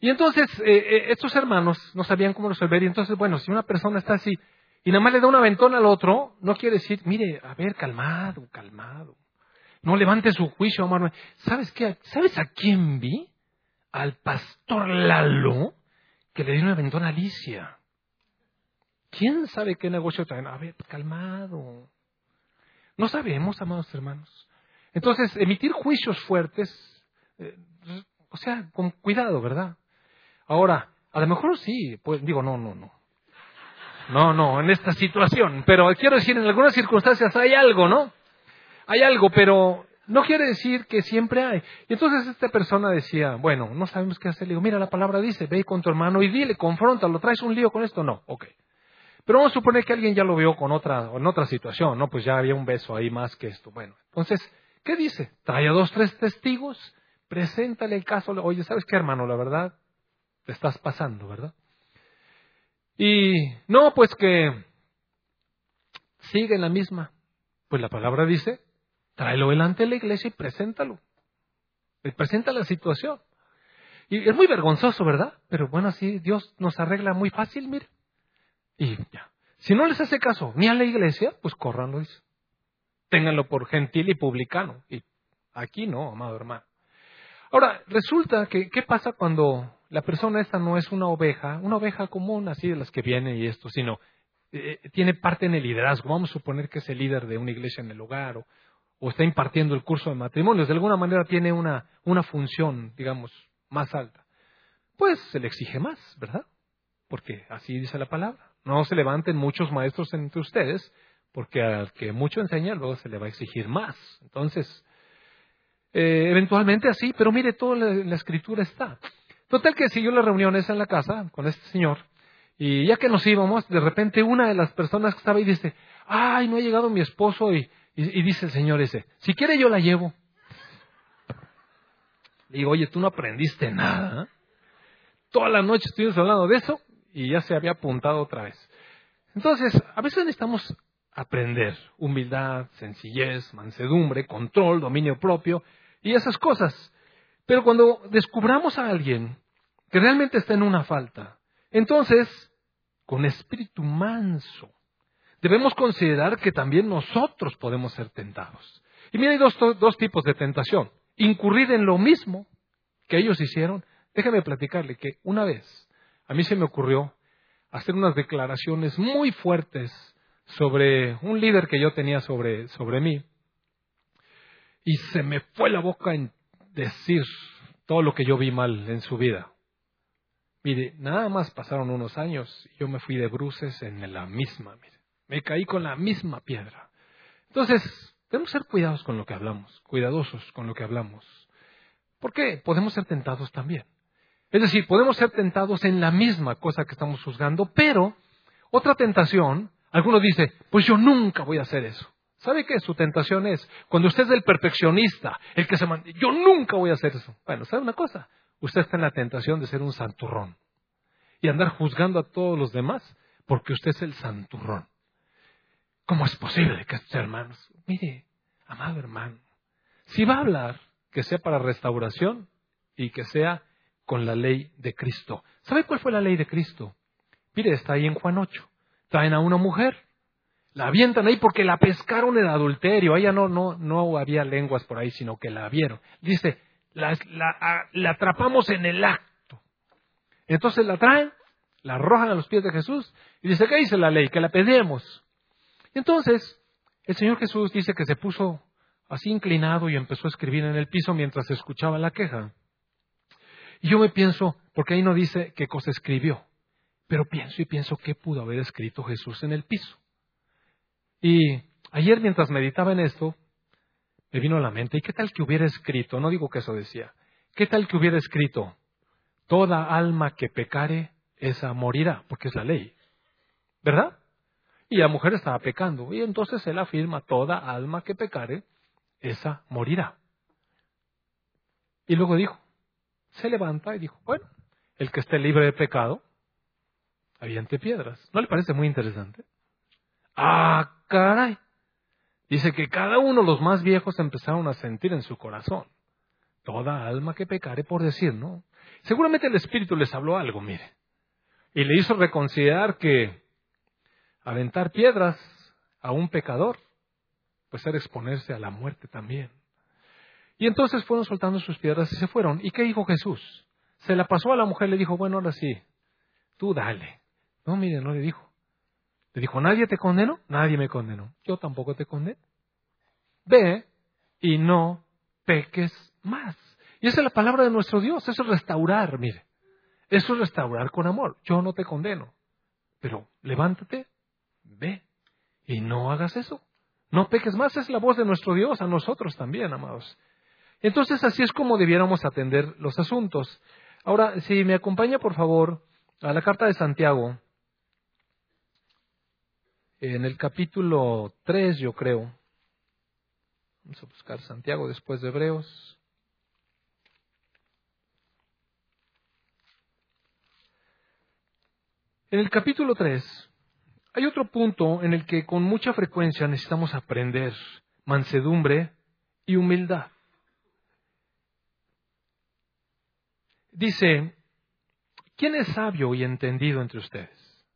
y entonces eh, eh, estos hermanos no sabían cómo resolver y entonces, bueno, si una persona está así y nada más le da un aventón al otro, no quiere decir, mire, a ver, calmado, calmado. No levante su juicio, amor. ¿Sabes qué? ¿Sabes a quién vi? Al pastor Lalo que le dio un aventón Alicia. ¿Quién sabe qué negocio traen? A ver, calmado. No sabemos, amados hermanos. Entonces, emitir juicios fuertes, eh, o sea, con cuidado, ¿verdad? Ahora, a lo mejor sí, pues digo, no, no, no. No, no, en esta situación. Pero quiero decir, en algunas circunstancias hay algo, ¿no? Hay algo, pero no quiere decir que siempre hay. Y entonces esta persona decía, bueno, no sabemos qué hacer. Le digo, mira, la palabra dice, ve con tu hermano y dile, confróntalo, ¿traes un lío con esto? No, ok. Pero vamos a suponer que alguien ya lo vio con otra, en otra situación, ¿no? Pues ya había un beso ahí más que esto. Bueno, entonces, ¿qué dice? Trae a dos, tres testigos, preséntale el caso. Oye, ¿sabes qué, hermano? La verdad, te estás pasando, ¿verdad? Y no, pues que sigue en la misma. Pues la palabra dice, tráelo delante de la iglesia y preséntalo. Presenta la situación. Y es muy vergonzoso, ¿verdad? Pero bueno, así Dios nos arregla muy fácil, mire. Y ya. Si no les hace caso ni a la iglesia, pues córranlo. Ténganlo por gentil y publicano. Y aquí no, amado hermano. Ahora, resulta que, ¿qué pasa cuando la persona esta no es una oveja, una oveja común, así de las que viene y esto, sino eh, tiene parte en el liderazgo? Vamos a suponer que es el líder de una iglesia en el hogar o, o está impartiendo el curso de matrimonios. De alguna manera tiene una, una función, digamos, más alta. Pues se le exige más, ¿verdad? Porque así dice la palabra. No se levanten muchos maestros entre ustedes, porque al que mucho enseña, luego se le va a exigir más. Entonces, eh, eventualmente así, pero mire, toda la, escritura está. Total que siguió las reuniones en la casa con este señor, y ya que nos íbamos, de repente una de las personas que estaba ahí dice, ay, no ha llegado mi esposo, y, y, dice el señor ese, si quiere yo la llevo. Le digo, oye, tú no aprendiste nada. ¿eh? Toda la noche estuvimos hablando de eso, y ya se había apuntado otra vez. Entonces, a veces necesitamos aprender humildad, sencillez, mansedumbre, control, dominio propio y esas cosas. Pero cuando descubramos a alguien que realmente está en una falta, entonces, con espíritu manso, debemos considerar que también nosotros podemos ser tentados. Y mira, hay dos, tipos de tentación. Incurrir en lo mismo que ellos hicieron. Déjame platicarle que una vez a mí se me ocurrió hacer unas declaraciones muy fuertes sobre un líder que yo tenía sobre, sobre mí. Y se me fue la boca en decir todo lo que yo vi mal en su vida. Mire, nada más pasaron unos años y yo me fui de bruces en la misma, mire. Me caí con la misma piedra. Entonces, debemos ser cuidados con lo que hablamos, cuidadosos con lo que hablamos. ¿Por qué? Podemos ser tentados también. Es decir, podemos ser tentados en la misma cosa que estamos juzgando, pero otra tentación, alguno dice, pues yo nunca voy a hacer eso. ¿Sabe qué? Su tentación es, cuando usted es el perfeccionista, el que se manda, yo nunca voy a hacer eso. Bueno, ¿sabe una cosa? Usted está en la tentación de ser un santurrón y andar juzgando a todos los demás porque usted es el santurrón. ¿Cómo es posible que estos hermanos, mire, amado hermano, si va a hablar, que sea para restauración y que sea con la ley de Cristo. ¿Sabe cuál fue la ley de Cristo? Mire, está ahí en Juan 8. Traen a una mujer, la avientan ahí porque la pescaron en adulterio. Ella no, no, no había lenguas por ahí, sino que la vieron. Dice, la, la, atrapamos en el acto. Entonces la traen, la arrojan a los pies de Jesús y dice, ¿qué dice la ley? Que la pedimos. Entonces, el Señor Jesús dice que se puso así inclinado y empezó a escribir en el piso mientras escuchaba la queja. Y yo me pienso, porque ahí no dice qué cosa escribió, pero pienso y pienso qué pudo haber escrito Jesús en el piso. Y ayer mientras meditaba en esto, me vino a la mente, ¿y qué tal que hubiera escrito? No digo que eso decía, ¿qué tal que hubiera escrito? toda alma que pecare, esa morirá, porque es la ley. ¿Verdad? Y la mujer estaba pecando. Y entonces él afirma, toda alma que pecare, esa morirá. Y luego dijo, se levanta y dijo, bueno, el que esté libre de pecado, aviente piedras. ¿No le parece muy interesante? Ah, caray. Dice que cada uno, los más viejos, empezaron a sentir en su corazón. Toda alma que pecare, por decir, ¿no? Seguramente el Espíritu les habló algo, mire. Y le hizo reconsiderar que aventar piedras a un pecador, pues era exponerse a la muerte también. Y entonces fueron soltando sus piedras y se fueron. ¿Y qué dijo Jesús? Se la pasó a la mujer, le dijo, bueno, ahora sí, tú dale. No, mire, no le dijo. Le dijo, ¿nadie te condenó? Nadie me condenó. Yo tampoco te condeno. Ve y no peques más. Y esa es la palabra de nuestro Dios. Eso es restaurar, mire. Eso es restaurar con amor. Yo no te condeno. Pero levántate, ve y no hagas eso. No peques más. Es la voz de nuestro Dios a nosotros también, amados. Entonces así es como debiéramos atender los asuntos. Ahora, si me acompaña, por favor, a la carta de Santiago, en el capítulo 3, yo creo. Vamos a buscar Santiago después de Hebreos. En el capítulo 3 hay otro punto en el que con mucha frecuencia necesitamos aprender mansedumbre y humildad. Dice, ¿quién es sabio y entendido entre ustedes?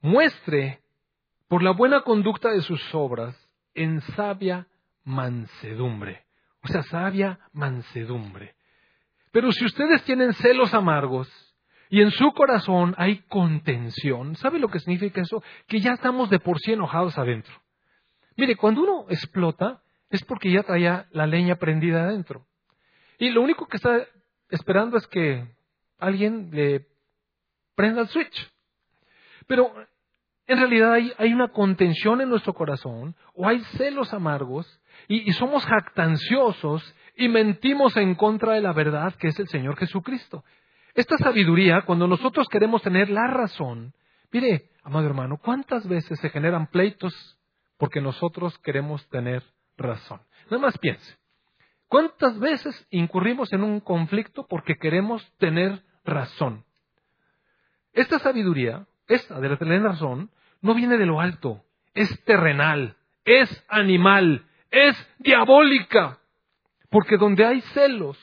Muestre por la buena conducta de sus obras en sabia mansedumbre. O sea, sabia mansedumbre. Pero si ustedes tienen celos amargos y en su corazón hay contención, ¿sabe lo que significa eso? Que ya estamos de por sí enojados adentro. Mire, cuando uno explota es porque ya traía la leña prendida adentro. Y lo único que está esperando es que alguien le prenda el switch. Pero en realidad hay, una contención en nuestro corazón o hay celos amargos y, y somos jactanciosos y mentimos en contra de la verdad que es el Señor Jesucristo. Esta sabiduría, cuando nosotros queremos tener la razón, mire, amado hermano, ¿cuántas veces se generan pleitos porque nosotros queremos tener razón? Nada más piense. ¿Cuántas veces incurrimos en un conflicto porque queremos tener razón? Esta sabiduría, esta de la tener razón, no viene de lo alto, es terrenal, es animal, es diabólica. Porque donde hay celos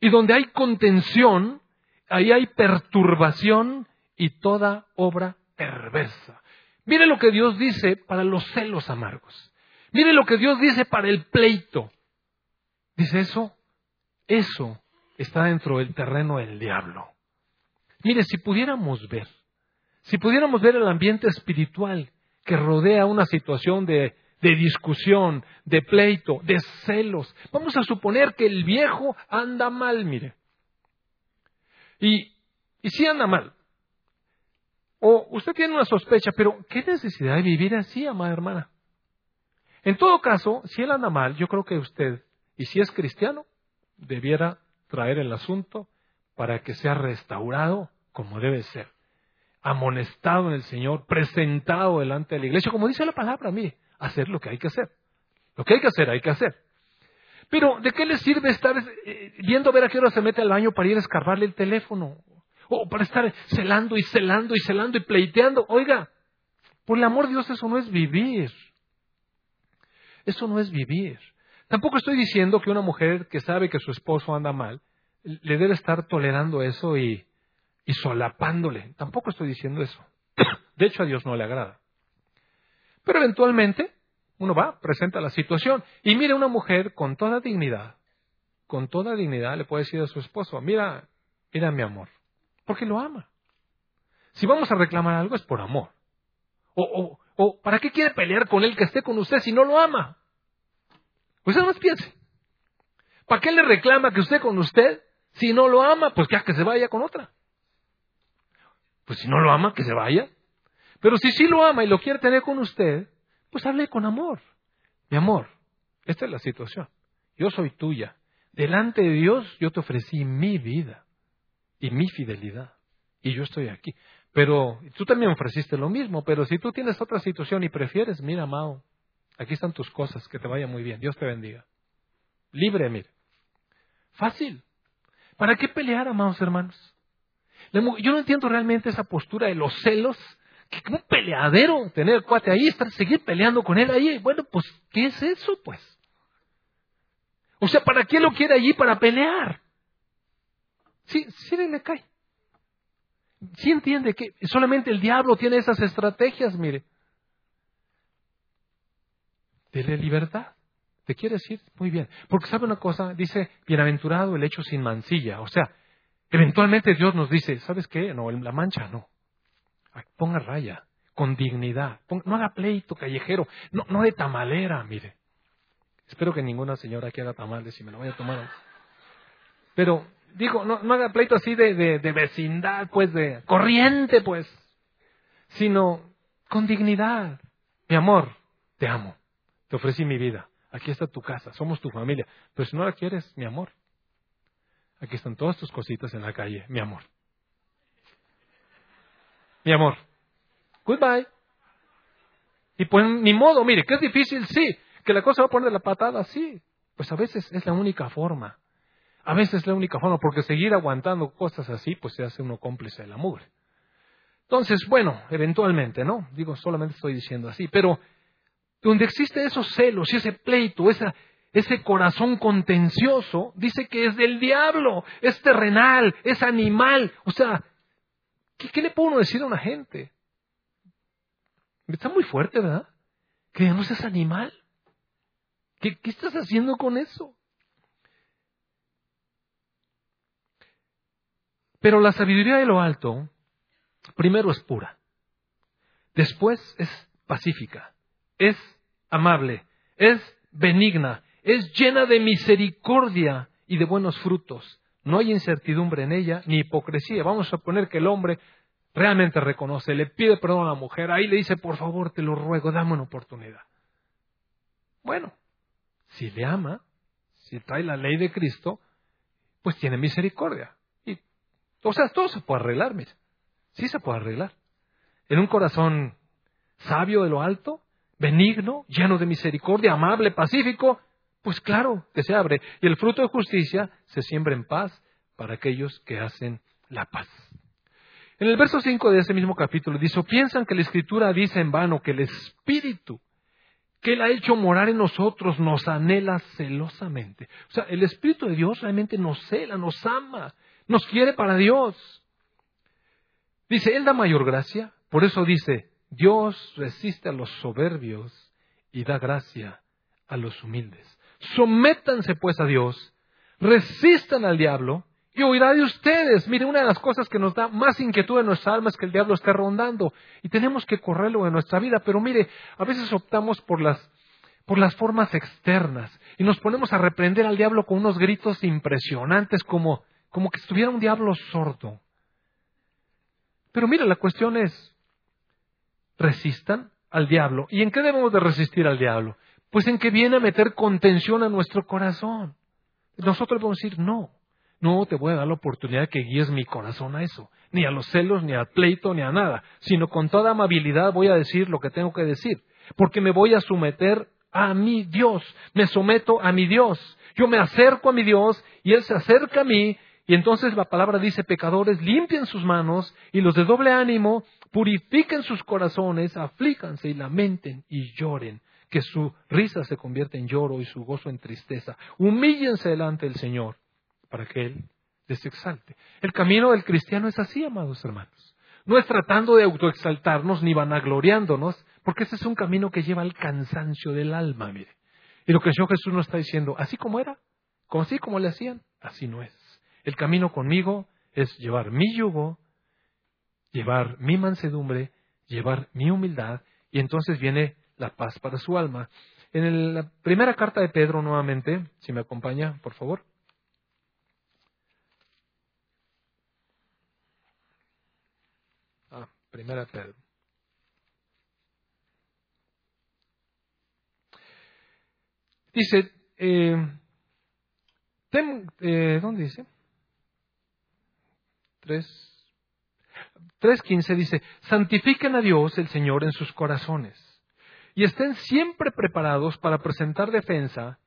y donde hay contención, ahí hay perturbación y toda obra perversa. Mire lo que Dios dice para los celos amargos. Mire lo que Dios dice para el pleito. Dice eso, eso está dentro del terreno del diablo. Mire, si pudiéramos ver, si pudiéramos ver el ambiente espiritual que rodea una situación de, de discusión, de pleito, de celos, vamos a suponer que el viejo anda mal, mire. Y, y sí anda mal. O usted tiene una sospecha, pero ¿qué necesidad de vivir así, amada hermana? En todo caso, si él anda mal, yo creo que usted y si es cristiano, debiera traer el asunto para que sea restaurado como debe ser, amonestado en el Señor, presentado delante de la iglesia, como dice la palabra, mire, hacer lo que hay que hacer. Lo que hay que hacer, hay que hacer. Pero, ¿de qué le sirve estar eh, viendo a ver a qué hora se mete al baño para ir a escarbarle el teléfono? O para estar celando y celando y celando y pleiteando. Oiga, por el amor de Dios, eso no es vivir. Eso no es vivir. Tampoco estoy diciendo que una mujer que sabe que su esposo anda mal, le debe estar tolerando eso y, y solapándole. Tampoco estoy diciendo eso. De hecho, a Dios no le agrada. Pero eventualmente uno va, presenta la situación y mire una mujer con toda dignidad, con toda dignidad le puede decir a su esposo, mira, mira mi amor, porque lo ama. Si vamos a reclamar algo es por amor. O, o, o ¿para qué quiere pelear con él que esté con usted si no lo ama? Pues nada más piense. ¿Para qué le reclama que usted con usted? Si no lo ama, pues que, que se vaya con otra. Pues si no lo ama, que se vaya. Pero si sí lo ama y lo quiere tener con usted, pues hable con amor. Mi amor, esta es la situación. Yo soy tuya. Delante de Dios yo te ofrecí mi vida. y mi fidelidad. Y yo estoy aquí. Pero tú también ofreciste lo mismo, pero si tú tienes otra situación y prefieres, mira, amado, aquí están tus cosas, que te vaya muy bien, Dios te bendiga. Libre, mire. Fácil. ¿Para qué pelear, amados hermanos? Yo no entiendo realmente esa postura de los celos, un peleadero tener el cuate ahí, estar, seguir peleando con él ahí. Bueno, pues, ¿qué es eso, pues? O sea, ¿para qué lo quiere allí para pelear? Sí, sí le cae. Sí entiende que solamente el diablo tiene esas estrategias, mire. Dele libertad. ¿Te quiere decir? Muy bien. Porque sabe una cosa, dice, bienaventurado el hecho sin mancilla. O sea, eventualmente Dios nos dice, ¿sabes qué? No, la mancha no. Ponga raya, con dignidad. no haga pleito callejero, no, no de tamalera, mire. Espero que ninguna señora que haga tamales y me lo vaya a tomar. Pero digo, no, no haga pleito así de, vecindad, pues, de corriente, pues, sino con dignidad. Mi amor, te amo, te ofrecí mi vida, aquí está tu casa, somos tu familia, pero si no la quieres, mi amor, aquí están todas tus cositas en la calle, mi amor. Mi amor, goodbye. Y pues ni modo, mire, que es difícil, sí, que la cosa va a poner la patada, sí, pues a veces es la única forma. A veces es la única forma, porque seguir aguantando cosas así, pues se hace uno cómplice de la mugre. Entonces, bueno, eventualmente, ¿no? Digo, solamente estoy diciendo así, pero donde existe esos celos y ese pleito, esa, ese corazón contencioso, dice que es del diablo, es terrenal, es animal. O sea, ¿qué, le puedo uno decir a una gente? Está muy fuerte, ¿verdad? Que no seas animal. ¿Qué, ¿Qué estás haciendo con eso? Pero la sabiduría de lo alto, primero es pura, después es pacífica, es amable, es benigna, es llena de misericordia y de buenos frutos. No hay incertidumbre en ella ni hipocresía. Vamos a suponer que el hombre realmente reconoce, le pide perdón a la mujer, ahí le dice, por favor, te lo ruego, dame una oportunidad. Bueno, si le ama, si trae la ley de Cristo, pues tiene misericordia. O sea, todo se puede arreglar, mire. Sí se puede arreglar. En un corazón sabio de lo alto, benigno, lleno de misericordia, amable, pacífico, pues claro que se abre. Y el fruto de justicia se siembra en paz para aquellos que hacen la paz. En el verso 5 de ese mismo capítulo dice, piensan que la escritura dice en vano que el Espíritu que Él ha hecho morar en nosotros nos anhela celosamente. O sea, el Espíritu de Dios realmente nos cela, nos ama. Nos quiere para Dios. Dice, Él da mayor gracia. Por eso dice, Dios resiste a los soberbios y da gracia a los humildes. Sométanse pues a Dios, resistan al diablo y oirá de ustedes. Mire, una de las cosas que nos da más inquietud en nuestra alma es que el diablo esté rondando y tenemos que correrlo en nuestra vida. Pero mire, a veces optamos por las, por las formas externas y nos ponemos a reprender al diablo con unos gritos impresionantes como como que estuviera un diablo sordo. Pero mira, la cuestión es, resistan al diablo. ¿Y en qué debemos de resistir al diablo? Pues en que viene a meter contención a nuestro corazón. Nosotros podemos decir, no, no te voy a dar la oportunidad que guíes mi corazón a eso, ni a los celos, ni al pleito, ni a nada, sino con toda amabilidad voy a decir lo que tengo que decir, porque me voy a someter a mi Dios, me someto a mi Dios, yo me acerco a mi Dios y Él se acerca a mí y entonces la palabra dice, pecadores, limpien sus manos y los de doble ánimo, purifiquen sus corazones, aflícanse y lamenten y lloren, que su risa se convierta en lloro y su gozo en tristeza. Humíllense delante del Señor para que Él les exalte. El camino del cristiano es así, amados hermanos. No es tratando de autoexaltarnos ni vanagloriándonos, porque ese es un camino que lleva al cansancio del alma, mire. Y lo que el Señor Jesús nos está diciendo, así como era, como así como le hacían, así no es. El camino conmigo es llevar mi yugo, llevar mi mansedumbre, llevar mi humildad, y entonces viene la paz para su alma. En la primera carta de Pedro, nuevamente, si me acompaña, por favor. Ah, primera Pedro. Dice, eh, eh, ¿dónde dice? 3. 3.15 dice, santifiquen a Dios el Señor en sus corazones y estén siempre preparados para presentar defensa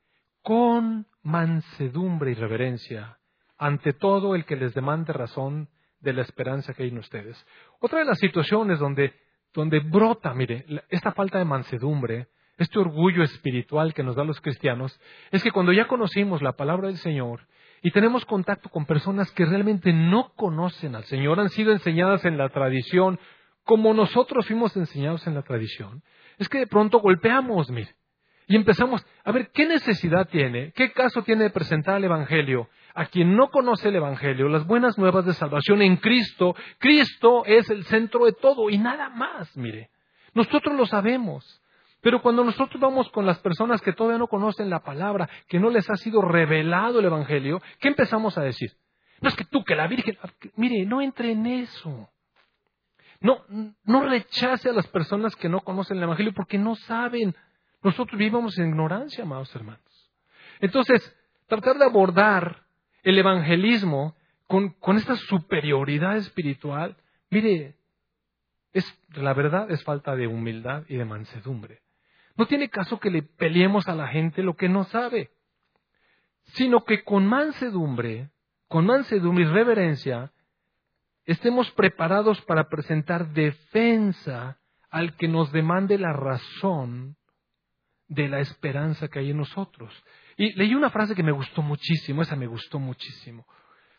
con mansedumbre y reverencia ante todo el que les demande razón de la esperanza que hay en ustedes. Otra de las situaciones donde, donde brota, mire, esta falta de mansedumbre, este orgullo espiritual que nos da los cristianos, es que cuando ya conocimos la palabra del Señor y tenemos contacto con personas que realmente no conocen al Señor, han sido enseñadas en la tradición, como nosotros fuimos enseñados en la tradición, es que de pronto golpeamos, mire, y empezamos a ver qué necesidad tiene, qué caso tiene de presentar el Evangelio a quien no conoce el Evangelio, las buenas nuevas de salvación en Cristo. Cristo es el centro de todo y nada más, mire. Nosotros lo sabemos. Pero cuando nosotros vamos con las personas que todavía no conocen la palabra, que no les ha sido revelado el Evangelio, ¿qué empezamos a decir? No es que tú, que la Virgen, mire, no entre en eso. No, no rechace a las personas que no conocen el Evangelio porque no saben. Nosotros vivimos en ignorancia, amados hermanos. Entonces, tratar de abordar el evangelismo con, con esta superioridad espiritual, mire, es, la verdad es falta de humildad y de mansedumbre. No tiene caso que le peleemos a la gente lo que no sabe, sino que con mansedumbre, con mansedumbre y reverencia, estemos preparados para presentar defensa al que nos demande la razón de la esperanza que hay en nosotros. Y leí una frase que me gustó muchísimo, esa me gustó muchísimo.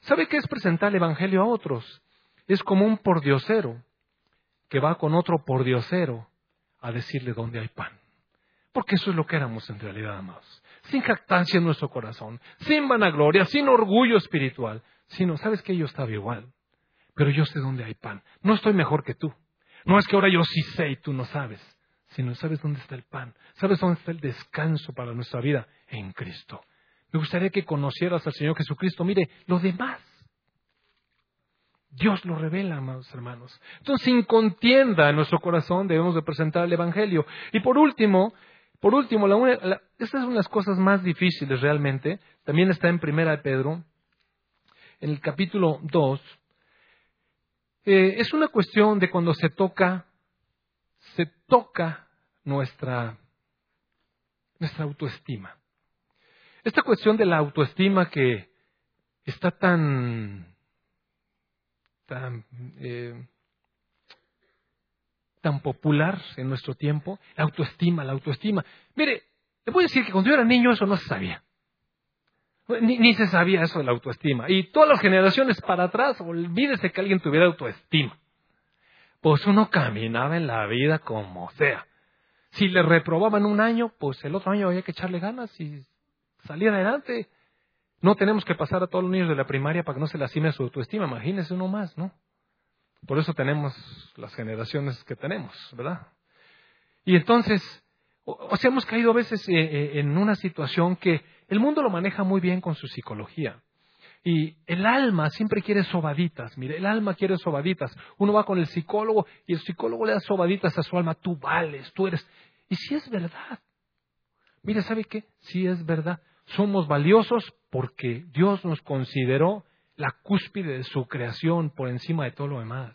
¿Sabe qué es presentar el Evangelio a otros? Es como un pordiosero que va con otro pordiosero a decirle dónde hay pan. Porque eso es lo que éramos en realidad, amados. Sin jactancia en nuestro corazón, sin vanagloria, sin orgullo espiritual, sino, ¿sabes que Yo estaba igual, pero yo sé dónde hay pan. No estoy mejor que tú. No es que ahora yo sí sé y tú no sabes sino sabes dónde está el pan, sabes dónde está el descanso para nuestra vida en Cristo. Me gustaría que conocieras al Señor Jesucristo. Mire, lo demás, Dios lo revela, amados hermanos. Entonces, sin contienda en nuestro corazón, debemos de presentar el Evangelio. Y por último, por último, esta es una de las cosas más difíciles realmente. También está en Primera de Pedro, en el capítulo 2. Eh, es una cuestión de cuando se toca se toca nuestra, nuestra autoestima. Esta cuestión de la autoestima que está tan, tan, eh, tan popular en nuestro tiempo, la autoestima, la autoestima. Mire, le voy a decir que cuando yo era niño eso no se sabía. Ni, ni, se sabía eso de la autoestima. Y todas las generaciones para atrás, olvídese que alguien tuviera autoestima pues uno caminaba en la vida como sea. Si le reprobaban un año, pues el otro año había que echarle ganas y salir adelante. No tenemos que pasar a todos los niños de la primaria para que no se lastime su autoestima. Imagínese uno más, ¿no? Por eso tenemos las generaciones que tenemos, ¿verdad? Y entonces, o, sea, hemos caído a veces eh, eh, en una situación que el mundo lo maneja muy bien con su psicología. Y el alma siempre quiere sobaditas. Mire, el alma quiere sobaditas. Uno va con el psicólogo y el psicólogo le da sobaditas a su alma. Tú vales, tú eres. Y si es verdad. Mire, ¿sabe qué? Si es verdad. Somos valiosos porque Dios nos consideró la cúspide de su creación por encima de todo lo demás.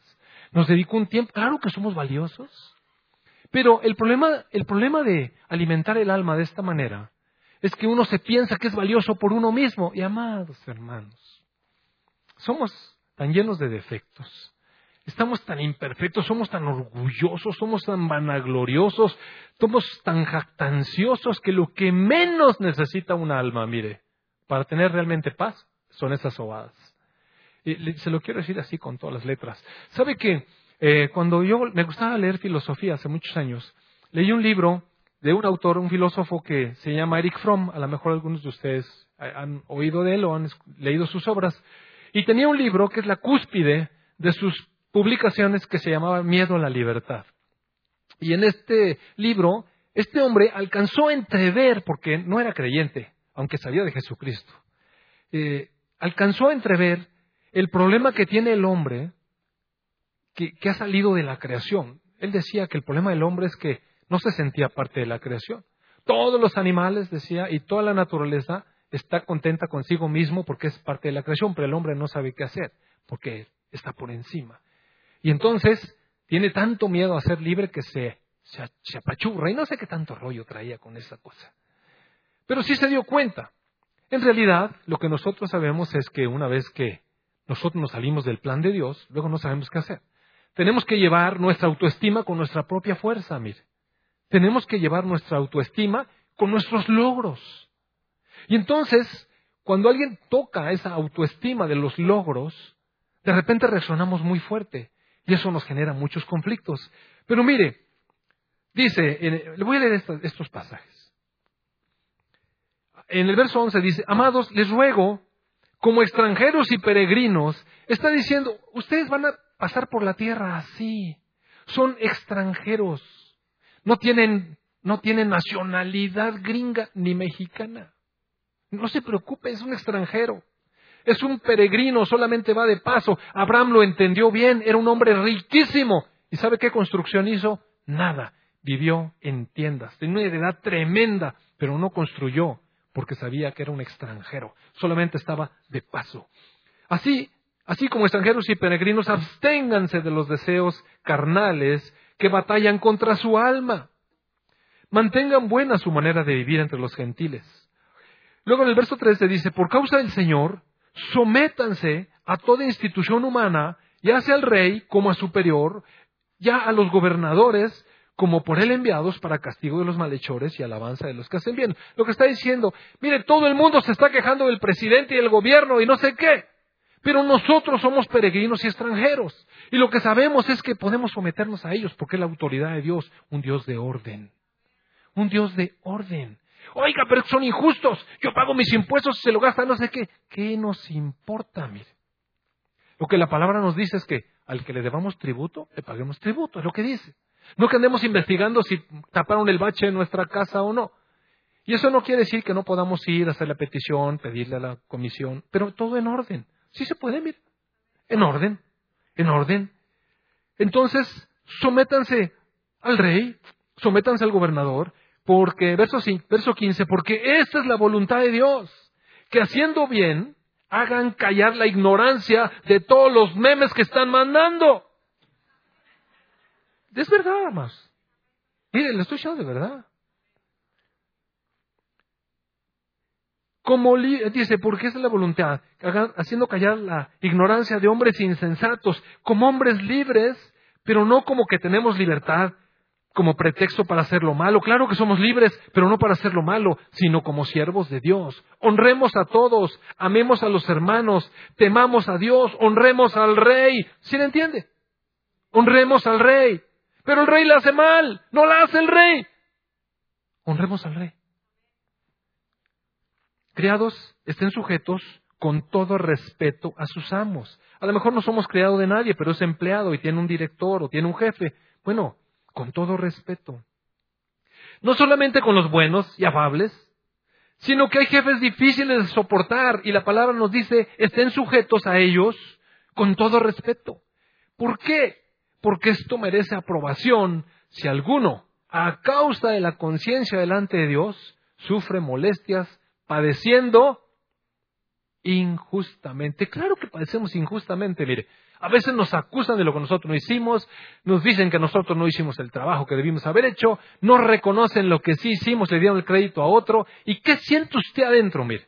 Nos dedicó un tiempo. Claro que somos valiosos. Pero el problema, el problema de alimentar el alma de esta manera es que uno se piensa que es valioso por uno mismo. Y amados hermanos, somos tan llenos de defectos, estamos tan imperfectos, somos tan orgullosos, somos tan vanagloriosos, somos tan jactanciosos que lo que menos necesita un alma, mire, para tener realmente paz, son esas sobadas. Y se lo quiero decir así con todas las letras. ¿Sabe que eh, cuando yo me gustaba leer filosofía hace muchos años, leí un libro de un autor, un filósofo que se llama Eric Fromm, a lo mejor algunos de ustedes han oído de él o han leído sus obras, y tenía un libro que es la cúspide de sus publicaciones que se llamaba Miedo a la libertad. Y en este libro, este hombre alcanzó a entrever, porque no era creyente, aunque sabía de Jesucristo, eh, alcanzó a entrever el problema que tiene el hombre que ha salido de la creación. Él decía que el problema del hombre es que no se sentía parte de la creación. Todos los animales, decía, y toda la naturaleza está contenta consigo mismo porque es parte de la creación, pero el hombre no sabe qué hacer, porque está por encima. Y entonces tiene tanto miedo a ser libre que se, se, apachurra y no sé qué tanto rollo traía con esa cosa. Pero sí se dio cuenta. En realidad, lo que nosotros sabemos es que una vez que nosotros nos salimos del plan de Dios, luego no sabemos qué hacer. Tenemos que llevar nuestra autoestima con nuestra propia fuerza, mire. Tenemos que llevar nuestra autoestima con nuestros logros. Y entonces, cuando alguien toca esa autoestima de los logros, de repente resonamos muy fuerte y eso nos genera muchos conflictos. Pero mire, dice, le voy a leer estos, estos pasajes. En el verso 11 dice, amados, les ruego, como extranjeros y peregrinos, está diciendo, ustedes van a pasar por la tierra así, son extranjeros, no tienen, no tienen nacionalidad gringa ni mexicana. No se preocupe, es un extranjero. Es un peregrino, solamente va de paso. Abraham lo entendió bien, era un hombre riquísimo. ¿Y sabe qué construcción hizo? Nada. Vivió en tiendas. Tenía una heredad tremenda, pero no construyó porque sabía que era un extranjero. Solamente estaba de paso. Así, así como extranjeros y peregrinos, absténganse de los deseos carnales que batallan contra su alma. Mantengan buena su manera de vivir entre los gentiles. Luego en el verso 13 dice, por causa del Señor, sométanse a toda institución humana, ya sea al rey como a superior, ya a los gobernadores como por él enviados para castigo de los malhechores y alabanza de los que hacen bien. Lo que está diciendo, mire, todo el mundo se está quejando del presidente y del gobierno y no sé qué, pero nosotros somos peregrinos y extranjeros. Y lo que sabemos es que podemos someternos a ellos porque es la autoridad de Dios, un Dios de orden. Un Dios de orden. Oiga, pero son injustos. Yo pago mis impuestos se lo gastan no sé qué. ¿Qué nos importa? Mire. Lo que la palabra nos dice es que al que le debamos tributo, le paguemos tributo. Es lo que dice. No que andemos investigando si taparon el bache en nuestra casa o no. Y eso no quiere decir que no podamos ir a hacer la petición, pedirle a la comisión, pero todo en orden. Sí se puede, mire. En orden. En orden. Entonces, sométanse al rey, sométanse al gobernador, porque, verso, verso 15, porque esta es la voluntad de Dios, que haciendo bien hagan callar la ignorancia de todos los memes que están mandando. Es verdad, más. Mire, le estoy echando de verdad. Como dice, porque es la voluntad, haciendo callar la ignorancia de hombres insensatos, como hombres libres, pero no como que tenemos libertad como pretexto para hacer lo malo. Claro que somos libres, pero no para hacer lo malo, sino como siervos de Dios. Honremos a todos, amemos a los hermanos, temamos a Dios, honremos al rey. ¿Sí le entiende? Honremos al rey. Pero el rey la hace mal, no la hace el rey. Honremos al rey. Criados, estén sujetos con todo respeto a sus amos. A lo mejor no somos criados de nadie, pero es empleado y tiene un director o tiene un jefe. Bueno, con todo respeto. No solamente con los buenos y afables, sino que hay jefes difíciles de soportar y la palabra nos dice, estén sujetos a ellos con todo respeto. ¿Por qué? Porque esto merece aprobación si alguno, a causa de la conciencia delante de Dios, sufre molestias padeciendo injustamente. Claro que padecemos injustamente, mire. A veces nos acusan de lo que nosotros no hicimos, nos dicen que nosotros no hicimos el trabajo que debimos haber hecho, no reconocen lo que sí hicimos, le dieron el crédito a otro. ¿Y qué siente usted adentro, mire?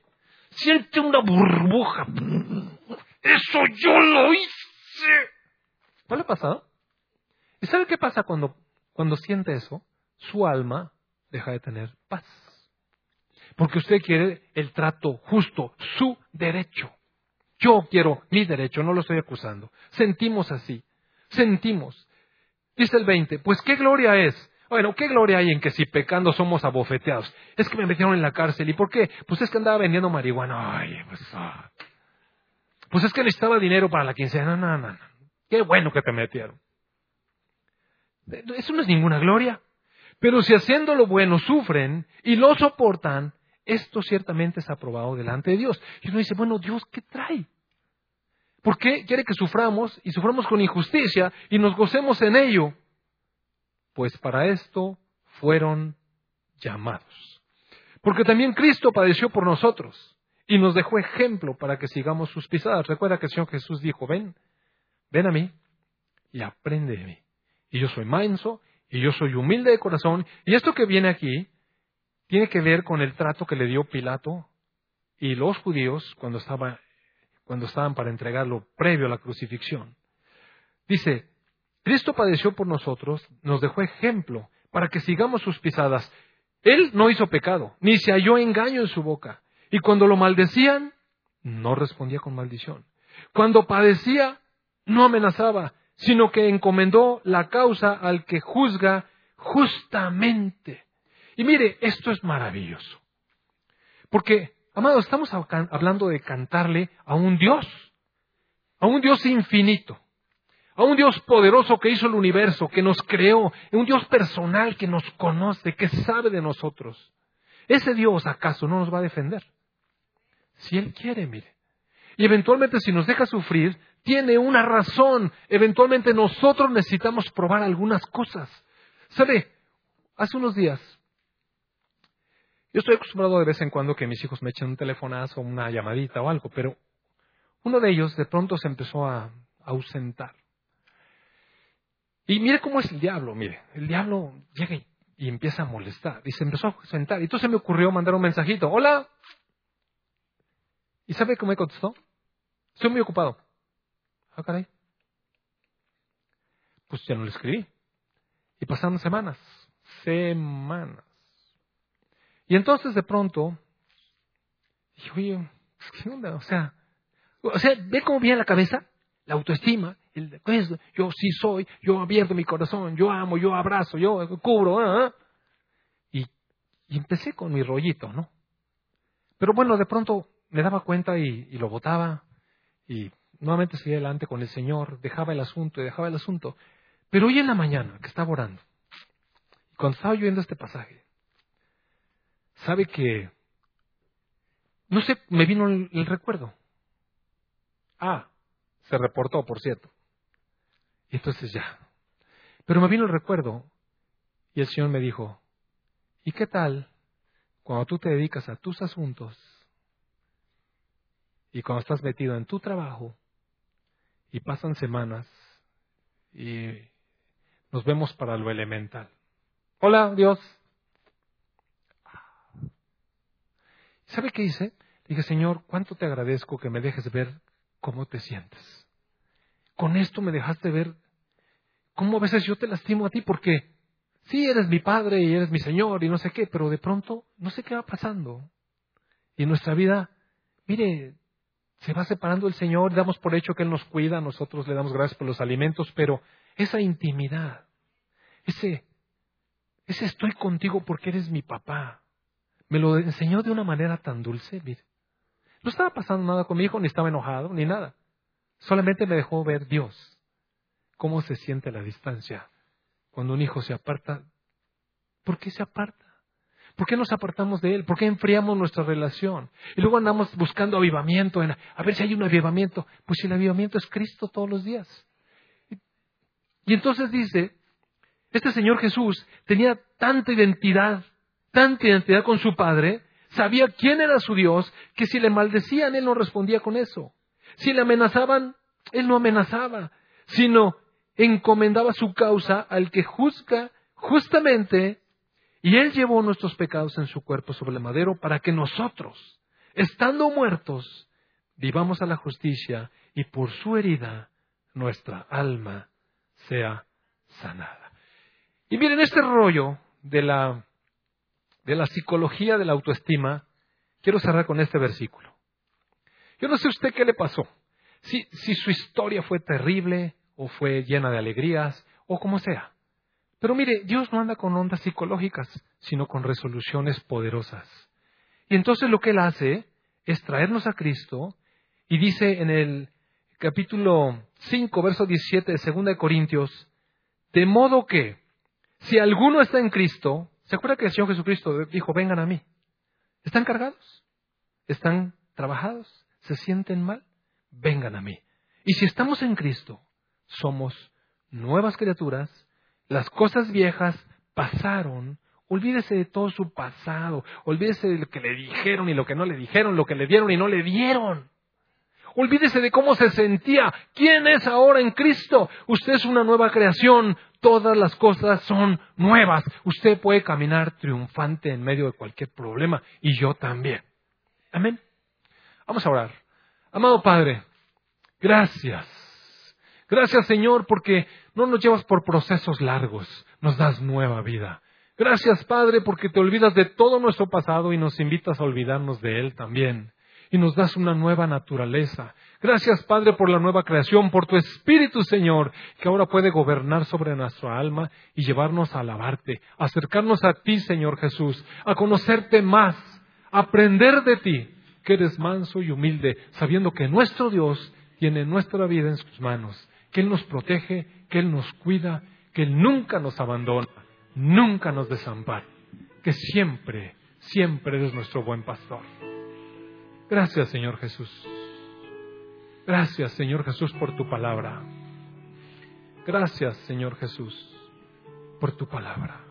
Siente una burbuja. Eso yo lo hice. ¿No ha pasado? ¿Y sabe qué pasa cuando, cuando siente eso? Su alma deja de tener paz. Porque usted quiere el trato justo, su derecho. Yo quiero mi derecho, no lo estoy acusando. Sentimos así, sentimos. Dice el 20, pues qué gloria es. Bueno, ¿qué gloria hay en que si pecando somos abofeteados? Es que me metieron en la cárcel. ¿Y por qué? Pues es que andaba vendiendo marihuana. Ay, pues, ah. pues es que necesitaba dinero para la quincena. No, no, no. Qué bueno que te metieron. Eso no es ninguna gloria. Pero si haciendo lo bueno sufren y lo soportan, esto ciertamente es aprobado delante de Dios. Y uno dice, bueno, Dios, ¿qué trae? ¿Por qué quiere que suframos y suframos con injusticia y nos gocemos en ello? Pues para esto fueron llamados. Porque también Cristo padeció por nosotros y nos dejó ejemplo para que sigamos sus pisadas. Recuerda que el Señor Jesús dijo, ven, ven a mí y aprende de mí. Y yo soy manso, y yo soy humilde de corazón, y esto que viene aquí tiene que ver con el trato que le dio Pilato y los judíos cuando, estaba, cuando estaban para entregarlo previo a la crucifixión. Dice, Cristo padeció por nosotros, nos dejó ejemplo para que sigamos sus pisadas. Él no hizo pecado, ni se halló engaño en su boca. Y cuando lo maldecían, no respondía con maldición. Cuando padecía, no amenazaba, sino que encomendó la causa al que juzga justamente. Y mire, esto es maravilloso. Porque, amado, estamos hablando de cantarle a un Dios, a un Dios infinito, a un Dios poderoso que hizo el universo, que nos creó, un Dios personal que nos conoce, que sabe de nosotros. Ese Dios, ¿acaso no nos va a defender? Si Él quiere, mire. Y eventualmente si nos deja sufrir, tiene una razón. Eventualmente nosotros necesitamos probar algunas cosas. ¿Sabe? Hace unos días, yo estoy acostumbrado de vez en cuando que mis hijos me echen un telefonazo, una llamadita o algo, pero uno de ellos de pronto se empezó a ausentar. Y mire cómo es el diablo, mire, el diablo llega y, empieza a molestar y se empezó a ausentar. Y entonces me ocurrió mandar un mensajito, hola. ¿Y sabe cómo me contestó? Estoy muy ocupado. Ah, caray. Pues ya no le escribí. Y pasaron semanas, semanas. Y entonces de pronto, dije, oye, ¿qué onda? O sea, o sea, ve cómo viene la cabeza, la autoestima, el, pues, yo sí soy, yo abierto mi corazón, yo amo, yo abrazo, yo cubro. ¿eh? Y, y, empecé con mi rollito, ¿no? Pero bueno, de pronto me daba cuenta y, lo botaba y nuevamente seguía adelante con el Señor, dejaba el asunto y dejaba el asunto. Pero hoy en la mañana, que estaba orando, cuando estaba oyendo este pasaje, sabe que, no sé, me vino el, el recuerdo. Ah, se reportó, por cierto. Y entonces ya. Pero me vino el recuerdo y el Señor me dijo, ¿y qué tal cuando tú te dedicas a tus asuntos y cuando estás metido en tu trabajo y pasan semanas y nos vemos para lo elemental. Hola, Dios. ¿Sabe qué hice? Dije, Señor, ¿cuánto te agradezco que me dejes ver cómo te sientes? Con esto me dejaste ver cómo a veces yo te lastimo a ti porque sí eres mi padre y eres mi Señor y no sé qué, pero de pronto no sé qué va pasando. Y en nuestra vida, mire, se va separando el Señor, damos por hecho que Él nos cuida, nosotros le damos gracias por los alimentos, pero esa intimidad, ese, ese estoy contigo porque eres mi papá, me lo enseñó de una manera tan dulce, mire. No estaba pasando nada con mi hijo, ni estaba enojado, ni nada. Solamente me dejó ver Dios, cómo se siente la distancia. Cuando un hijo se aparta, ¿por qué se aparta? ¿Por qué nos apartamos de Él? ¿Por qué enfriamos nuestra relación? Y luego andamos buscando avivamiento, a ver si hay un avivamiento. Pues el avivamiento es Cristo todos los días. Y entonces dice, este Señor Jesús tenía tanta identidad, tanta identidad con su Padre, sabía quién era su Dios, que si le maldecían, Él no respondía con eso. Si le amenazaban, Él no amenazaba, sino encomendaba su causa al que juzga justamente y Él llevó nuestros pecados en su cuerpo sobre el madero para que nosotros, estando muertos, vivamos a la justicia y por su herida nuestra alma sea sanada. Y miren, este rollo de la, de la psicología de la autoestima, quiero cerrar con este versículo. Yo no sé usted qué le pasó, si, su historia fue terrible o fue llena de alegrías o como sea. Pero mire, Dios no anda con ondas psicológicas, sino con resoluciones poderosas. Y entonces lo que Él hace es traernos a Cristo y dice en el capítulo 5, verso 17 de 2 de Corintios, de modo que si alguno está en Cristo, ¿se acuerda que el Señor Jesucristo dijo, vengan a mí? ¿Están cargados? ¿Están trabajados? ¿Se sienten mal? Vengan a mí. Y si estamos en Cristo, somos nuevas criaturas, las cosas viejas pasaron. Olvídese de todo su pasado. Olvídese de lo que le dijeron y lo que no le dijeron, lo que le dieron y no le dieron. Olvídese de cómo se sentía. ¿Quién es ahora en Cristo? Usted es una nueva creación. Todas las cosas son nuevas. Usted puede caminar triunfante en medio de cualquier problema y yo también. Amén. Vamos a orar. Amado Padre, gracias. Gracias Señor porque no nos llevas por procesos largos, nos das nueva vida. Gracias Padre porque te olvidas de todo nuestro pasado y nos invitas a olvidarnos de él también. Y nos das una nueva naturaleza. Gracias Padre por la nueva creación, por tu Espíritu Señor, que ahora puede gobernar sobre nuestra alma y llevarnos a alabarte, acercarnos a ti Señor Jesús, a conocerte más, a aprender de ti, que eres manso y humilde, sabiendo que nuestro Dios tiene nuestra vida en sus manos, que Él nos protege, que Él nos cuida, que Él nunca nos abandona nunca nos desampare, que siempre, siempre eres nuestro buen pastor. Gracias, Señor Jesús. Gracias, Señor Jesús, por tu palabra. Gracias, Señor Jesús, por tu palabra.